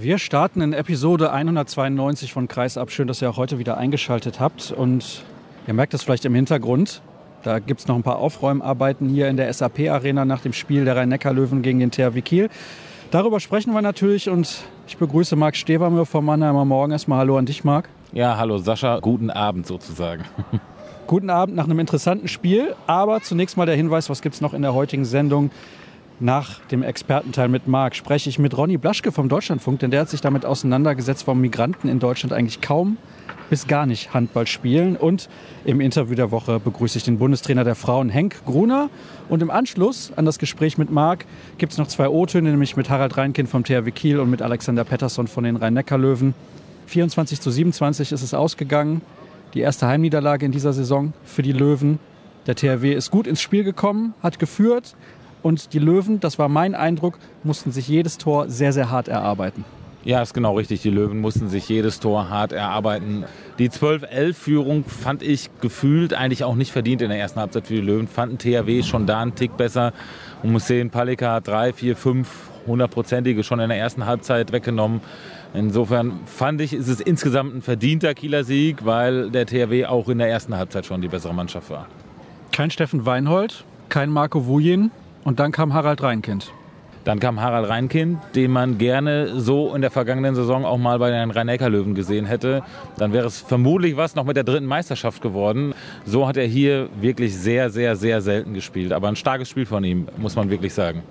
Wir starten in Episode 192 von Kreisab. Schön, dass ihr auch heute wieder eingeschaltet habt. Und ihr merkt es vielleicht im Hintergrund. Da gibt es noch ein paar Aufräumarbeiten hier in der SAP-Arena nach dem Spiel der Rhein-Neckar-Löwen gegen den THW Kiel. Darüber sprechen wir natürlich und ich begrüße Marc Stevermühr vom Mannheimer Morgen. Erstmal Hallo an dich, Marc. Ja, hallo Sascha. Guten Abend sozusagen. Guten Abend nach einem interessanten Spiel. Aber zunächst mal der Hinweis, was gibt es noch in der heutigen Sendung? Nach dem Expertenteil mit Marc spreche ich mit Ronny Blaschke vom Deutschlandfunk, denn der hat sich damit auseinandergesetzt, warum Migranten in Deutschland eigentlich kaum bis gar nicht Handball spielen. Und im Interview der Woche begrüße ich den Bundestrainer der Frauen, Henk Gruner. Und im Anschluss an das Gespräch mit Marc gibt es noch zwei O-Töne, nämlich mit Harald Reinkind vom THW Kiel und mit Alexander Pettersson von den Rhein-Neckar-Löwen. 24 zu 27 ist es ausgegangen. Die erste Heimniederlage in dieser Saison für die Löwen. Der THW ist gut ins Spiel gekommen, hat geführt, und die Löwen, das war mein Eindruck, mussten sich jedes Tor sehr, sehr hart erarbeiten. Ja, ist genau richtig. Die Löwen mussten sich jedes Tor hart erarbeiten. Die 12-11-Führung fand ich gefühlt eigentlich auch nicht verdient in der ersten Halbzeit für die Löwen. Fanden THW schon da einen Tick besser. Man muss sehen, Palika hat drei, vier, fünf hundertprozentige schon in der ersten Halbzeit weggenommen. Insofern fand ich, ist es insgesamt ein verdienter Kieler Sieg, weil der THW auch in der ersten Halbzeit schon die bessere Mannschaft war. Kein Steffen Weinhold, kein Marco Wujin, und dann kam Harald Reinkind. Dann kam Harald Reinkind, den man gerne so in der vergangenen Saison auch mal bei den Rhein-Neckar-Löwen gesehen hätte. Dann wäre es vermutlich was noch mit der dritten Meisterschaft geworden. So hat er hier wirklich sehr, sehr, sehr selten gespielt. Aber ein starkes Spiel von ihm, muss man wirklich sagen.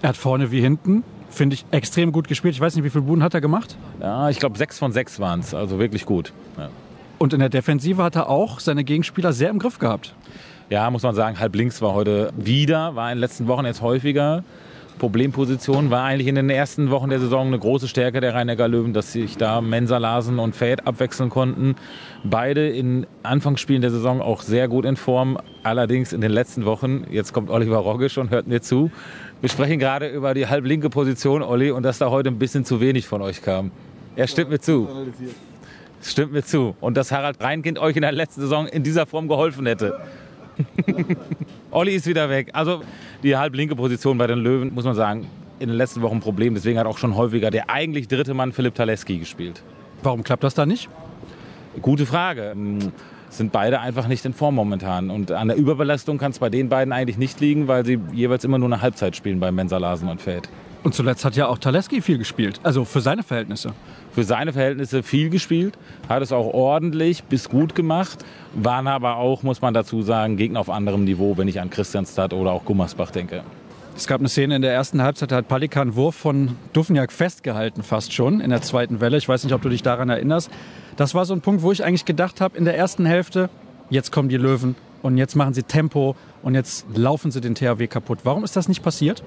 Er hat vorne wie hinten, finde ich, extrem gut gespielt. Ich weiß nicht, wie viele Buden hat er gemacht? Ja, ich glaube, sechs von sechs waren es. Also wirklich gut. Ja. Und in der Defensive hat er auch seine Gegenspieler sehr im Griff gehabt ja, muss man sagen, halb links war heute wieder, war in den letzten Wochen jetzt häufiger. Problemposition war eigentlich in den ersten Wochen der Saison eine große Stärke der rhein löwen dass sich da Mensa, Larsen und Fäd abwechseln konnten. Beide in Anfangsspielen der Saison auch sehr gut in Form. Allerdings in den letzten Wochen, jetzt kommt Oliver Roggisch und hört mir zu. Wir sprechen gerade über die halblinke Position, Olli, und dass da heute ein bisschen zu wenig von euch kam. Er stimmt mir zu. Stimmt mir zu. Und dass Harald Reinkind euch in der letzten Saison in dieser Form geholfen hätte. Olli ist wieder weg. Also die halblinke Position bei den Löwen, muss man sagen, in den letzten Wochen ein Problem. Deswegen hat auch schon häufiger der eigentlich dritte Mann Philipp Taleski gespielt. Warum klappt das da nicht? Gute Frage. Ähm, sind beide einfach nicht in Form momentan. Und an der Überbelastung kann es bei den beiden eigentlich nicht liegen, weil sie jeweils immer nur eine Halbzeit spielen bei Mensa, Larsen und Feld. Und zuletzt hat ja auch Taleski viel gespielt, also für seine Verhältnisse. Für seine Verhältnisse viel gespielt, hat es auch ordentlich bis gut gemacht, waren aber auch, muss man dazu sagen, Gegner auf anderem Niveau, wenn ich an Christianstadt oder auch Gummersbach denke. Es gab eine Szene in der ersten Halbzeit, da hat Palikan Wurf von Dufniak festgehalten, fast schon in der zweiten Welle. Ich weiß nicht, ob du dich daran erinnerst. Das war so ein Punkt, wo ich eigentlich gedacht habe, in der ersten Hälfte, jetzt kommen die Löwen und jetzt machen sie Tempo und jetzt laufen sie den THW kaputt. Warum ist das nicht passiert?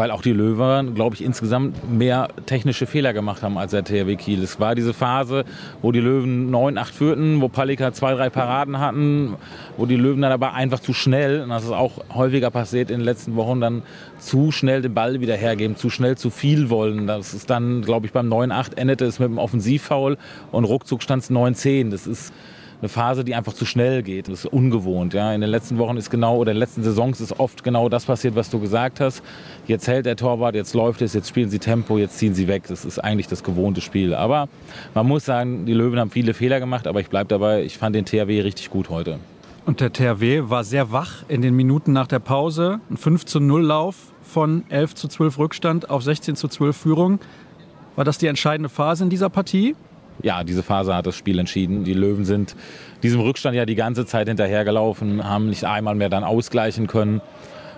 Weil auch die Löwen, glaube ich, insgesamt mehr technische Fehler gemacht haben als der THW Kiel. Es war diese Phase, wo die Löwen 9-8 führten, wo Palika zwei, drei Paraden hatten, wo die Löwen dann aber einfach zu schnell, und das ist auch häufiger passiert in den letzten Wochen, dann zu schnell den Ball wieder hergeben, zu schnell zu viel wollen. Das ist dann, glaube ich, beim 9-8 endete es mit einem Offensivfoul und ruckzuck stand es 9-10. Das ist eine Phase, die einfach zu schnell geht. Das ist ungewohnt. Ja. In den letzten Wochen ist genau, oder in den letzten Saisons ist oft genau das passiert, was du gesagt hast. Jetzt hält der Torwart, jetzt läuft es, jetzt spielen sie Tempo, jetzt ziehen sie weg. Das ist eigentlich das gewohnte Spiel. Aber man muss sagen, die Löwen haben viele Fehler gemacht, aber ich bleibe dabei, ich fand den THW richtig gut heute. Und der THW war sehr wach in den Minuten nach der Pause. Ein 5 zu 0 Lauf von 11 zu 12 Rückstand auf 16 zu 12 Führung. War das die entscheidende Phase in dieser Partie? Ja, diese Phase hat das Spiel entschieden. Die Löwen sind diesem Rückstand ja die ganze Zeit hinterhergelaufen, haben nicht einmal mehr dann ausgleichen können.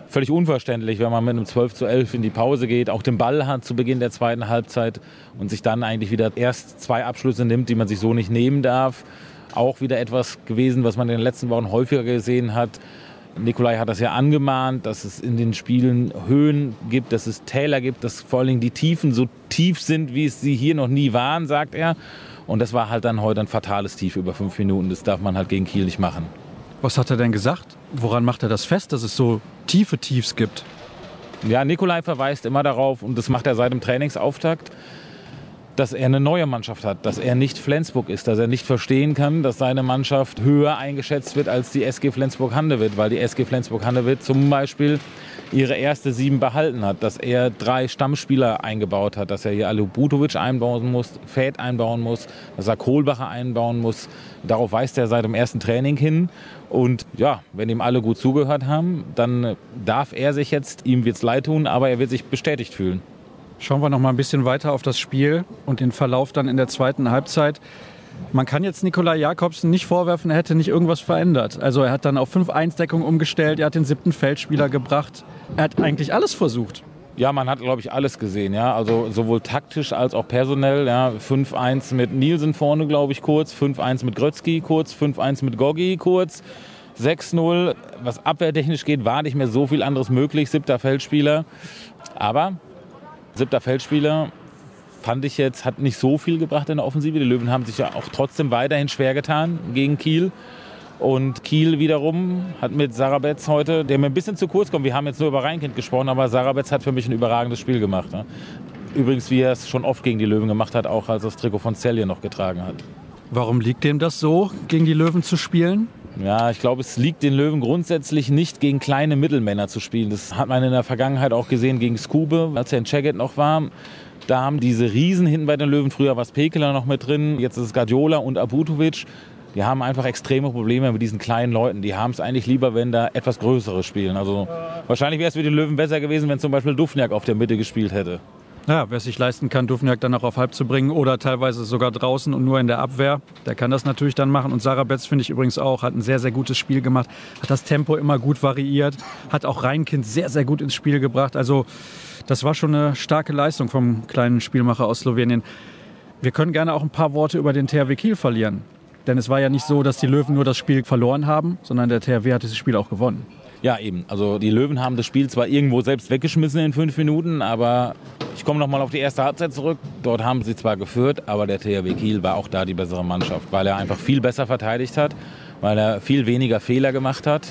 Völlig unverständlich, wenn man mit einem 12 zu 11 in die Pause geht, auch den Ball hat zu Beginn der zweiten Halbzeit und sich dann eigentlich wieder erst zwei Abschlüsse nimmt, die man sich so nicht nehmen darf. Auch wieder etwas gewesen, was man in den letzten Wochen häufiger gesehen hat. Nikolai hat das ja angemahnt, dass es in den Spielen Höhen gibt, dass es Täler gibt, dass vor allen Dingen die Tiefen so tief sind, wie es sie hier noch nie waren, sagt er. Und das war halt dann heute ein fatales Tief über fünf Minuten. Das darf man halt gegen Kiel nicht machen. Was hat er denn gesagt? Woran macht er das fest, dass es so tiefe Tiefs gibt? Ja, Nikolai verweist immer darauf, und das macht er seit dem Trainingsauftakt, dass er eine neue Mannschaft hat, dass er nicht Flensburg ist, dass er nicht verstehen kann, dass seine Mannschaft höher eingeschätzt wird als die SG Flensburg-Handewitt, weil die SG Flensburg-Handewitt zum Beispiel ihre erste Sieben behalten hat, dass er drei Stammspieler eingebaut hat, dass er hier Alubutovic einbauen muss, Fäth einbauen muss, dass er Kohlbacher einbauen muss. Darauf weist er seit dem ersten Training hin. Und ja, wenn ihm alle gut zugehört haben, dann darf er sich jetzt, ihm wird es leid tun, aber er wird sich bestätigt fühlen. Schauen wir noch mal ein bisschen weiter auf das Spiel und den Verlauf dann in der zweiten Halbzeit. Man kann jetzt Nikolai Jakobsen nicht vorwerfen, er hätte nicht irgendwas verändert. Also er hat dann auf 5-1-Deckung umgestellt, er hat den siebten Feldspieler gebracht. Er hat eigentlich alles versucht. Ja, man hat, glaube ich, alles gesehen. Ja? Also sowohl taktisch als auch personell. Ja? 5-1 mit Nielsen vorne, glaube ich, kurz. 5-1 mit Grötzky kurz. 5-1 mit Goggi kurz. 6-0. Was abwehrtechnisch geht, war nicht mehr so viel anderes möglich. Siebter Feldspieler. Aber siebter Feldspieler fand ich jetzt, hat nicht so viel gebracht in der Offensive. Die Löwen haben sich ja auch trotzdem weiterhin schwer getan gegen Kiel. Und Kiel wiederum hat mit Sarabetz heute, der mir ein bisschen zu kurz kommt, wir haben jetzt nur über Rheinkind gesprochen, aber Sarabetz hat für mich ein überragendes Spiel gemacht. Ne? Übrigens, wie er es schon oft gegen die Löwen gemacht hat, auch als er das Trikot von Celje noch getragen hat. Warum liegt dem das so, gegen die Löwen zu spielen? Ja, ich glaube, es liegt den Löwen grundsätzlich nicht, gegen kleine Mittelmänner zu spielen. Das hat man in der Vergangenheit auch gesehen gegen Skube, als er in Czeget noch war. Da haben diese Riesen hinten bei den Löwen, früher war es Pekeler noch mit drin, jetzt ist es Guardiola und Abutovic. Die haben einfach extreme Probleme mit diesen kleinen Leuten. Die haben es eigentlich lieber, wenn da etwas Größere spielen. Also wahrscheinlich wäre es für die Löwen besser gewesen, wenn zum Beispiel Dufniak auf der Mitte gespielt hätte. Ja, wer sich leisten kann, Dufniak dann auch auf halb zu bringen oder teilweise sogar draußen und nur in der Abwehr, der kann das natürlich dann machen. Und Sarah Betz finde ich übrigens auch, hat ein sehr, sehr gutes Spiel gemacht, hat das Tempo immer gut variiert, hat auch Reinkind sehr, sehr gut ins Spiel gebracht. Also das war schon eine starke Leistung vom kleinen Spielmacher aus Slowenien. Wir können gerne auch ein paar Worte über den THW Kiel verlieren. Denn es war ja nicht so, dass die Löwen nur das Spiel verloren haben, sondern der THW hat dieses Spiel auch gewonnen. Ja, eben. Also die Löwen haben das Spiel zwar irgendwo selbst weggeschmissen in fünf Minuten, aber ich komme nochmal auf die erste Halbzeit zurück. Dort haben sie zwar geführt, aber der THW Kiel war auch da die bessere Mannschaft, weil er einfach viel besser verteidigt hat, weil er viel weniger Fehler gemacht hat,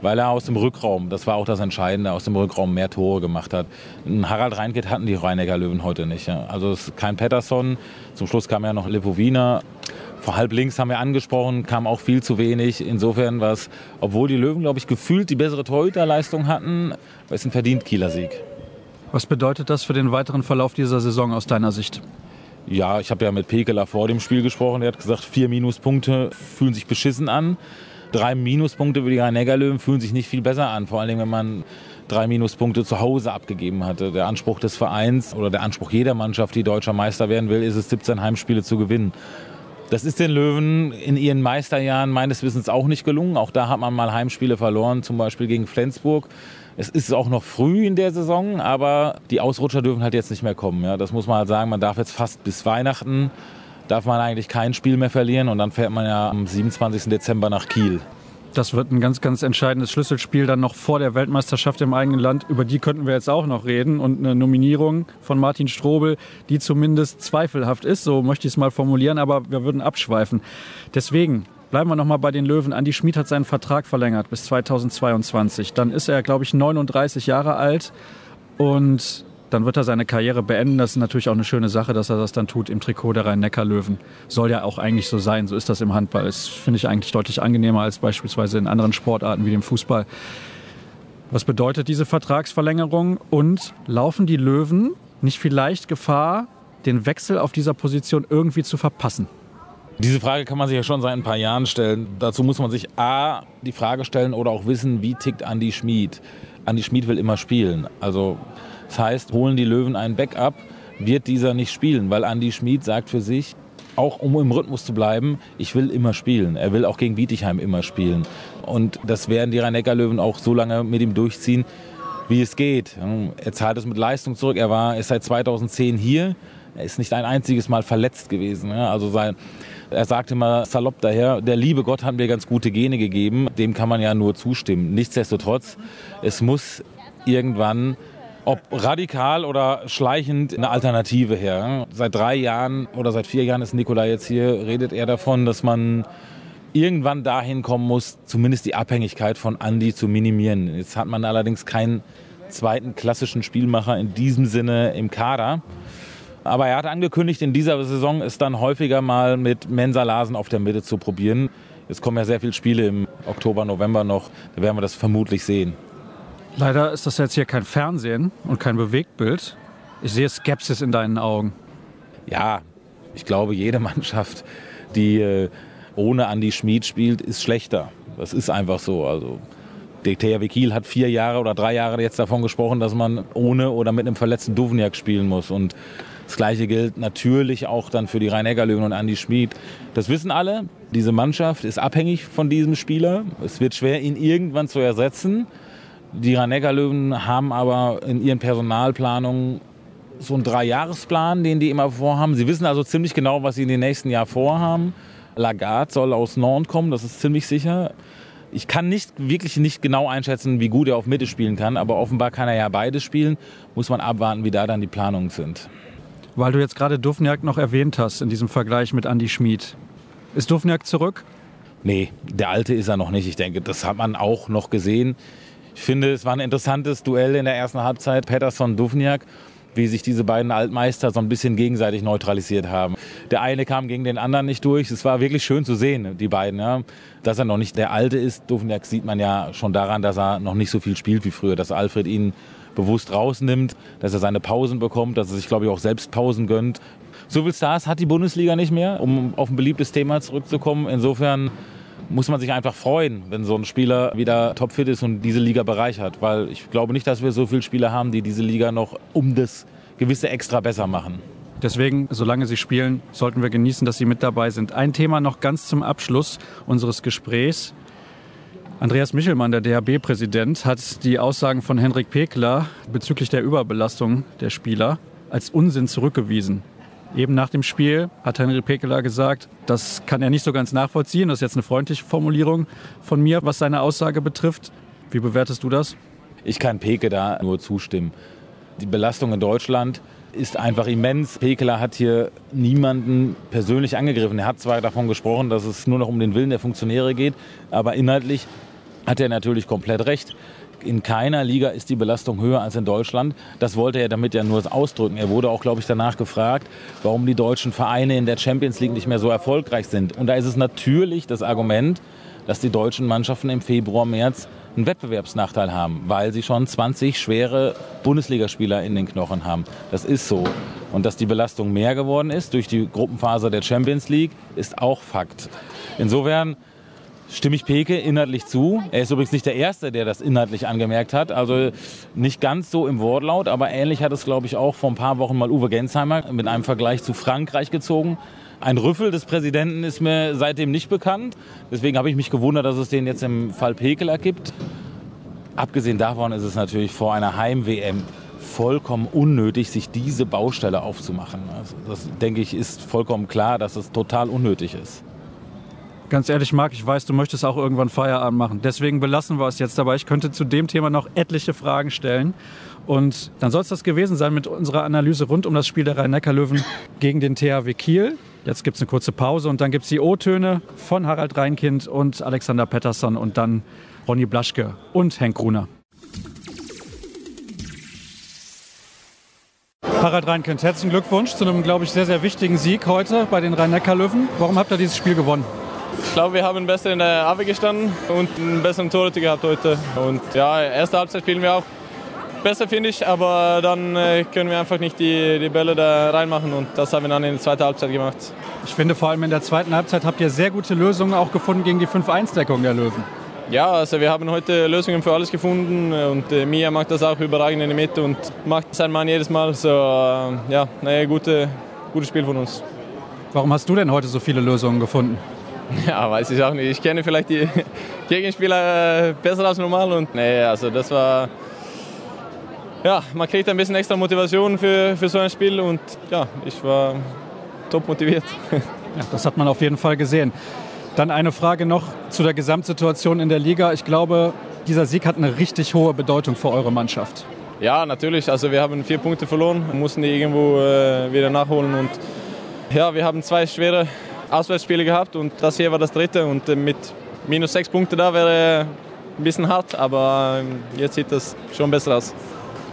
weil er aus dem Rückraum, das war auch das Entscheidende, aus dem Rückraum mehr Tore gemacht hat. Harald Reinket hatten die Rheinecker Löwen heute nicht. Also es ist kein Pettersson, zum Schluss kam ja noch Lipovina vor halb links haben wir angesprochen, kam auch viel zu wenig. Insofern war es, obwohl die Löwen, glaube ich, gefühlt die bessere Torhüterleistung hatten, war es ein verdient Kieler Sieg. Was bedeutet das für den weiteren Verlauf dieser Saison aus deiner Sicht? Ja, ich habe ja mit Pekeler vor dem Spiel gesprochen. Der hat gesagt, vier Minuspunkte fühlen sich beschissen an. Drei Minuspunkte für die Rhein-Neckar-Löwen fühlen sich nicht viel besser an. Vor allem, wenn man drei Minuspunkte zu Hause abgegeben hatte. Der Anspruch des Vereins oder der Anspruch jeder Mannschaft, die deutscher Meister werden will, ist es, 17 Heimspiele zu gewinnen. Das ist den Löwen in ihren Meisterjahren meines Wissens auch nicht gelungen. Auch da hat man mal Heimspiele verloren, zum Beispiel gegen Flensburg. Es ist auch noch früh in der Saison, aber die Ausrutscher dürfen halt jetzt nicht mehr kommen. Ja, das muss man halt sagen. Man darf jetzt fast bis Weihnachten darf man eigentlich kein Spiel mehr verlieren und dann fährt man ja am 27. Dezember nach Kiel. Das wird ein ganz, ganz entscheidendes Schlüsselspiel dann noch vor der Weltmeisterschaft im eigenen Land. Über die könnten wir jetzt auch noch reden. Und eine Nominierung von Martin Strobel, die zumindest zweifelhaft ist, so möchte ich es mal formulieren, aber wir würden abschweifen. Deswegen bleiben wir noch mal bei den Löwen. Andi Schmid hat seinen Vertrag verlängert bis 2022. Dann ist er, glaube ich, 39 Jahre alt. Und dann wird er seine Karriere beenden. Das ist natürlich auch eine schöne Sache, dass er das dann tut im Trikot der Rhein-Neckar-Löwen. Soll ja auch eigentlich so sein. So ist das im Handball. Das finde ich eigentlich deutlich angenehmer als beispielsweise in anderen Sportarten wie dem Fußball. Was bedeutet diese Vertragsverlängerung? Und laufen die Löwen nicht vielleicht Gefahr, den Wechsel auf dieser Position irgendwie zu verpassen? Diese Frage kann man sich ja schon seit ein paar Jahren stellen. Dazu muss man sich A, die Frage stellen oder auch wissen, wie tickt Andi Schmid. Andi Schmid will immer spielen. Also das heißt, holen die Löwen einen Backup, wird dieser nicht spielen, weil Andy Schmid sagt für sich, auch um im Rhythmus zu bleiben, ich will immer spielen. Er will auch gegen Bietigheim immer spielen. Und das werden die Rhein-Neckar-Löwen auch so lange mit ihm durchziehen, wie es geht. Er zahlt es mit Leistung zurück. Er war ist seit 2010 hier. Er ist nicht ein einziges Mal verletzt gewesen. Also sein, er sagt immer salopp daher, der liebe Gott hat mir ganz gute Gene gegeben. Dem kann man ja nur zustimmen. Nichtsdestotrotz, es muss irgendwann ob radikal oder schleichend eine Alternative her. Seit drei Jahren oder seit vier Jahren ist Nikolai jetzt hier, redet er davon, dass man irgendwann dahin kommen muss, zumindest die Abhängigkeit von Andy zu minimieren. Jetzt hat man allerdings keinen zweiten klassischen Spielmacher in diesem Sinne im Kader. Aber er hat angekündigt, in dieser Saison es dann häufiger mal mit Mensa Larsen auf der Mitte zu probieren. Es kommen ja sehr viele Spiele im Oktober, November noch. Da werden wir das vermutlich sehen. Leider ist das jetzt hier kein Fernsehen und kein Bewegtbild. Ich sehe Skepsis in deinen Augen. Ja, ich glaube, jede Mannschaft, die äh, ohne Andy Schmid spielt, ist schlechter. Das ist einfach so. Also der THW Kiel hat vier Jahre oder drei Jahre jetzt davon gesprochen, dass man ohne oder mit einem verletzten Duvniak spielen muss. Und das Gleiche gilt natürlich auch dann für die Rhein-Neckar-Löwen und Andy Schmid. Das wissen alle. Diese Mannschaft ist abhängig von diesem Spieler. Es wird schwer, ihn irgendwann zu ersetzen. Die Rhein-Neckar-Löwen haben aber in ihren Personalplanungen so einen Dreijahresplan, den die immer vorhaben. Sie wissen also ziemlich genau, was sie in den nächsten Jahren vorhaben. Lagarde soll aus Nantes kommen, das ist ziemlich sicher. Ich kann nicht wirklich nicht genau einschätzen, wie gut er auf Mitte spielen kann, aber offenbar kann er ja beides spielen. Muss man abwarten, wie da dann die Planungen sind. Weil du jetzt gerade Dufniak noch erwähnt hast in diesem Vergleich mit Andy Schmid. Ist Dufniak zurück? Nee, der alte ist er noch nicht. Ich denke, das hat man auch noch gesehen. Ich finde, es war ein interessantes Duell in der ersten Halbzeit. Pettersson-Dufniak wie sich diese beiden Altmeister so ein bisschen gegenseitig neutralisiert haben. Der eine kam gegen den anderen nicht durch. Es war wirklich schön zu sehen, die beiden. Ja. Dass er noch nicht der Alte ist, Dufniak sieht man ja schon daran, dass er noch nicht so viel spielt wie früher, dass Alfred ihn bewusst rausnimmt, dass er seine Pausen bekommt, dass er sich, glaube ich, auch selbst Pausen gönnt. So viel Stars hat die Bundesliga nicht mehr, um auf ein beliebtes Thema zurückzukommen. Insofern muss man sich einfach freuen, wenn so ein Spieler wieder topfit ist und diese Liga bereichert. Weil ich glaube nicht, dass wir so viele Spieler haben, die diese Liga noch um das gewisse extra besser machen. Deswegen, solange sie spielen, sollten wir genießen, dass sie mit dabei sind. Ein Thema noch ganz zum Abschluss unseres Gesprächs. Andreas Michelmann, der DHB-Präsident, hat die Aussagen von Henrik Pekler bezüglich der Überbelastung der Spieler als Unsinn zurückgewiesen. Eben nach dem Spiel hat Henry Pekeler gesagt, das kann er nicht so ganz nachvollziehen. Das ist jetzt eine freundliche Formulierung von mir, was seine Aussage betrifft. Wie bewertest du das? Ich kann Peke da nur zustimmen. Die Belastung in Deutschland ist einfach immens. Pekeler hat hier niemanden persönlich angegriffen. Er hat zwar davon gesprochen, dass es nur noch um den Willen der Funktionäre geht, aber inhaltlich hat er natürlich komplett recht in keiner Liga ist die Belastung höher als in Deutschland. Das wollte er damit ja nur ausdrücken. Er wurde auch, glaube ich, danach gefragt, warum die deutschen Vereine in der Champions League nicht mehr so erfolgreich sind. Und da ist es natürlich das Argument, dass die deutschen Mannschaften im Februar, März einen Wettbewerbsnachteil haben, weil sie schon 20 schwere Bundesligaspieler in den Knochen haben. Das ist so. Und dass die Belastung mehr geworden ist durch die Gruppenphase der Champions League, ist auch Fakt. Insofern stimme ich Peke inhaltlich zu. Er ist übrigens nicht der Erste, der das inhaltlich angemerkt hat. Also nicht ganz so im Wortlaut, aber ähnlich hat es, glaube ich, auch vor ein paar Wochen mal Uwe Gensheimer mit einem Vergleich zu Frankreich gezogen. Ein Rüffel des Präsidenten ist mir seitdem nicht bekannt. Deswegen habe ich mich gewundert, dass es den jetzt im Fall Pekeler gibt. Abgesehen davon ist es natürlich vor einer Heim-WM vollkommen unnötig, sich diese Baustelle aufzumachen. Also das, denke ich, ist vollkommen klar, dass es total unnötig ist. Ganz ehrlich, Marc, ich weiß, du möchtest auch irgendwann Feierabend machen. Deswegen belassen wir es jetzt dabei. Ich könnte zu dem Thema noch etliche Fragen stellen. Und dann soll es das gewesen sein mit unserer Analyse rund um das Spiel der Rhein-Neckar-Löwen gegen den THW Kiel. Jetzt gibt es eine kurze Pause und dann gibt es die O-Töne von Harald Reinkind und Alexander Pettersson und dann Ronny Blaschke und Henk Gruner. Harald Reinkind, herzlichen Glückwunsch zu einem, glaube ich, sehr, sehr wichtigen Sieg heute bei den Rhein-Neckar-Löwen. Warum habt ihr dieses Spiel gewonnen? Ich glaube, wir haben besser in der Abwehr gestanden und einen besseren Torhüter gehabt heute. Und ja, erste Halbzeit spielen wir auch besser, finde ich, aber dann äh, können wir einfach nicht die, die Bälle da reinmachen und das haben wir dann in der zweiten Halbzeit gemacht. Ich finde vor allem in der zweiten Halbzeit habt ihr sehr gute Lösungen auch gefunden gegen die 5-1-Deckung der Löwen. Ja, also wir haben heute Lösungen für alles gefunden und äh, Mia macht das auch überragend in der Mitte und macht sein Mann jedes Mal. So, äh, ja, naja, gute, gutes Spiel von uns. Warum hast du denn heute so viele Lösungen gefunden? Ja, weiß ich auch nicht. Ich kenne vielleicht die Gegenspieler äh, besser als normal und nee, also das war ja, man kriegt ein bisschen extra Motivation für, für so ein Spiel und ja, ich war top motiviert. Ja, das hat man auf jeden Fall gesehen. Dann eine Frage noch zu der Gesamtsituation in der Liga. Ich glaube, dieser Sieg hat eine richtig hohe Bedeutung für eure Mannschaft. Ja, natürlich. Also wir haben vier Punkte verloren, mussten die irgendwo äh, wieder nachholen und ja, wir haben zwei schwere Auswärtsspiele gehabt und das hier war das dritte und äh, mit minus sechs Punkte da wäre ein bisschen hart, aber ähm, jetzt sieht das schon besser aus.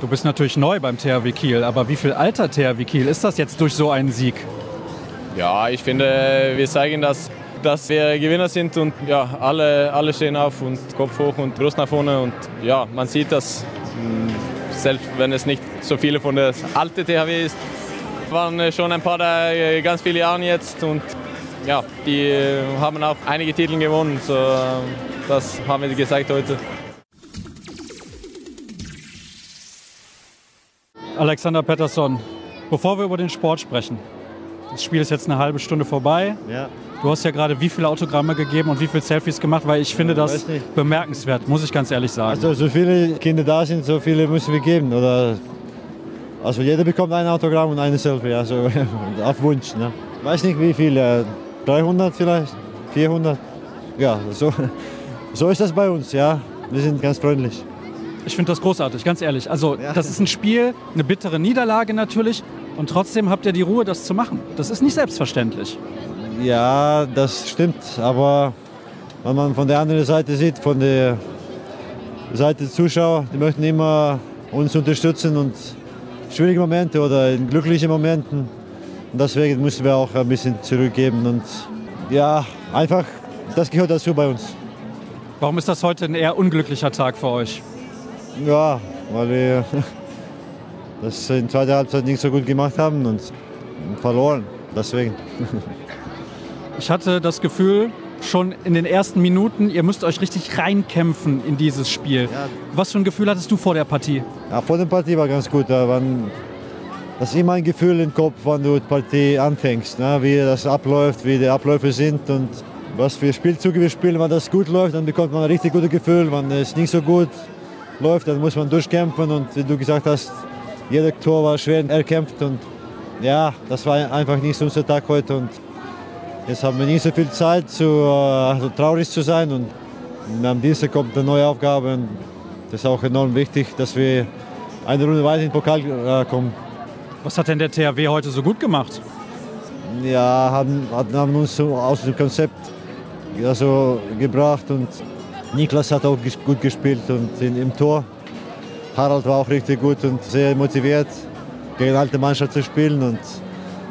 Du bist natürlich neu beim THW Kiel, aber wie viel alter THW Kiel ist das jetzt durch so einen Sieg? Ja, ich finde, wir zeigen, dass, dass wir Gewinner sind und ja, alle, alle stehen auf und Kopf hoch und Brust nach vorne. Und ja, man sieht das, mm, selbst wenn es nicht so viele von der alten THW ist, waren schon ein paar da äh, ganz viele Jahre jetzt und ja, die haben auch einige Titel gewonnen. So, das haben wir gezeigt heute. Alexander Pettersson, bevor wir über den Sport sprechen, das Spiel ist jetzt eine halbe Stunde vorbei. Ja. Du hast ja gerade wie viele Autogramme gegeben und wie viele Selfies gemacht, weil ich finde das weiß nicht. bemerkenswert, muss ich ganz ehrlich sagen. Also so viele Kinder da sind, so viele müssen wir geben. Oder also jeder bekommt ein Autogramm und eine Selfie, also auf Wunsch. Ne? Weiß nicht wie viele, 300 vielleicht, 400. Ja, so, so ist das bei uns, ja. Wir sind ganz freundlich. Ich finde das großartig, ganz ehrlich. Also Ja. das ist ein Spiel, eine bittere Niederlage natürlich und trotzdem habt ihr die Ruhe, das zu machen. Das ist nicht selbstverständlich. Ja, das stimmt, aber wenn man von der anderen Seite sieht, von der Seite der Zuschauer, die möchten immer uns unterstützen und schwierige Momente oder in glücklichen Momenten. Und deswegen müssen wir auch ein bisschen zurückgeben und ja, einfach, das gehört dazu bei uns. Warum ist das heute ein eher unglücklicher Tag für euch? Ja, weil wir das in zweiter Halbzeit nicht so gut gemacht haben und verloren. Deswegen. Ich hatte das Gefühl, schon in den ersten Minuten, ihr müsst euch richtig reinkämpfen in dieses Spiel. Ja. Was für ein Gefühl hattest du vor der Partie? Ja, vor der Partie war ganz gut. Da waren, das ist immer ein Gefühl im Kopf, wenn du die Partie anfängst. Ne? Wie das abläuft, wie die Abläufe sind und was für Spielzüge wir spielen. Wenn das gut läuft, dann bekommt man ein richtig gutes Gefühl. Wenn es nicht so gut läuft, dann muss man durchkämpfen. Und wie du gesagt hast, jeder Tor war schwer erkämpft. Und ja, das war einfach nicht unser Tag heute. Und jetzt haben wir nicht so viel Zeit, zu, äh, so traurig zu sein. Und am Dienstag kommt eine neue Aufgabe. Und das ist auch enorm wichtig, dass wir eine Runde weiter in den Pokal äh, kommen. Was hat denn der THW heute so gut gemacht? Ja, haben, haben uns aus dem Konzept also, gebracht und Niklas hat auch gut gespielt und in, im Tor. Harald war auch richtig gut und sehr motiviert, gegen alte Mannschaft zu spielen und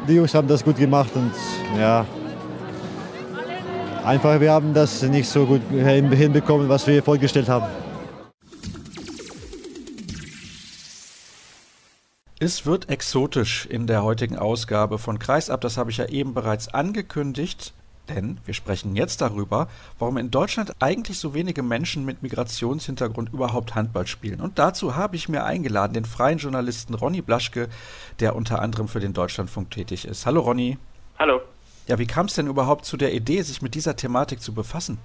die Jungs haben das gut gemacht und ja. Einfach, wir haben das nicht so gut hin- hinbekommen, was wir vorgestellt haben. Es wird exotisch in der heutigen Ausgabe von Kreisab. Das habe ich ja eben bereits angekündigt. Denn wir sprechen jetzt darüber, warum in Deutschland eigentlich so wenige Menschen mit Migrationshintergrund überhaupt Handball spielen. Und dazu habe ich mir eingeladen den freien Journalisten Ronny Blaschke, der unter anderem für den Deutschlandfunk tätig ist. Hallo Ronny. Hallo. Ja, wie kam es denn überhaupt zu der Idee, sich mit dieser Thematik zu befassen?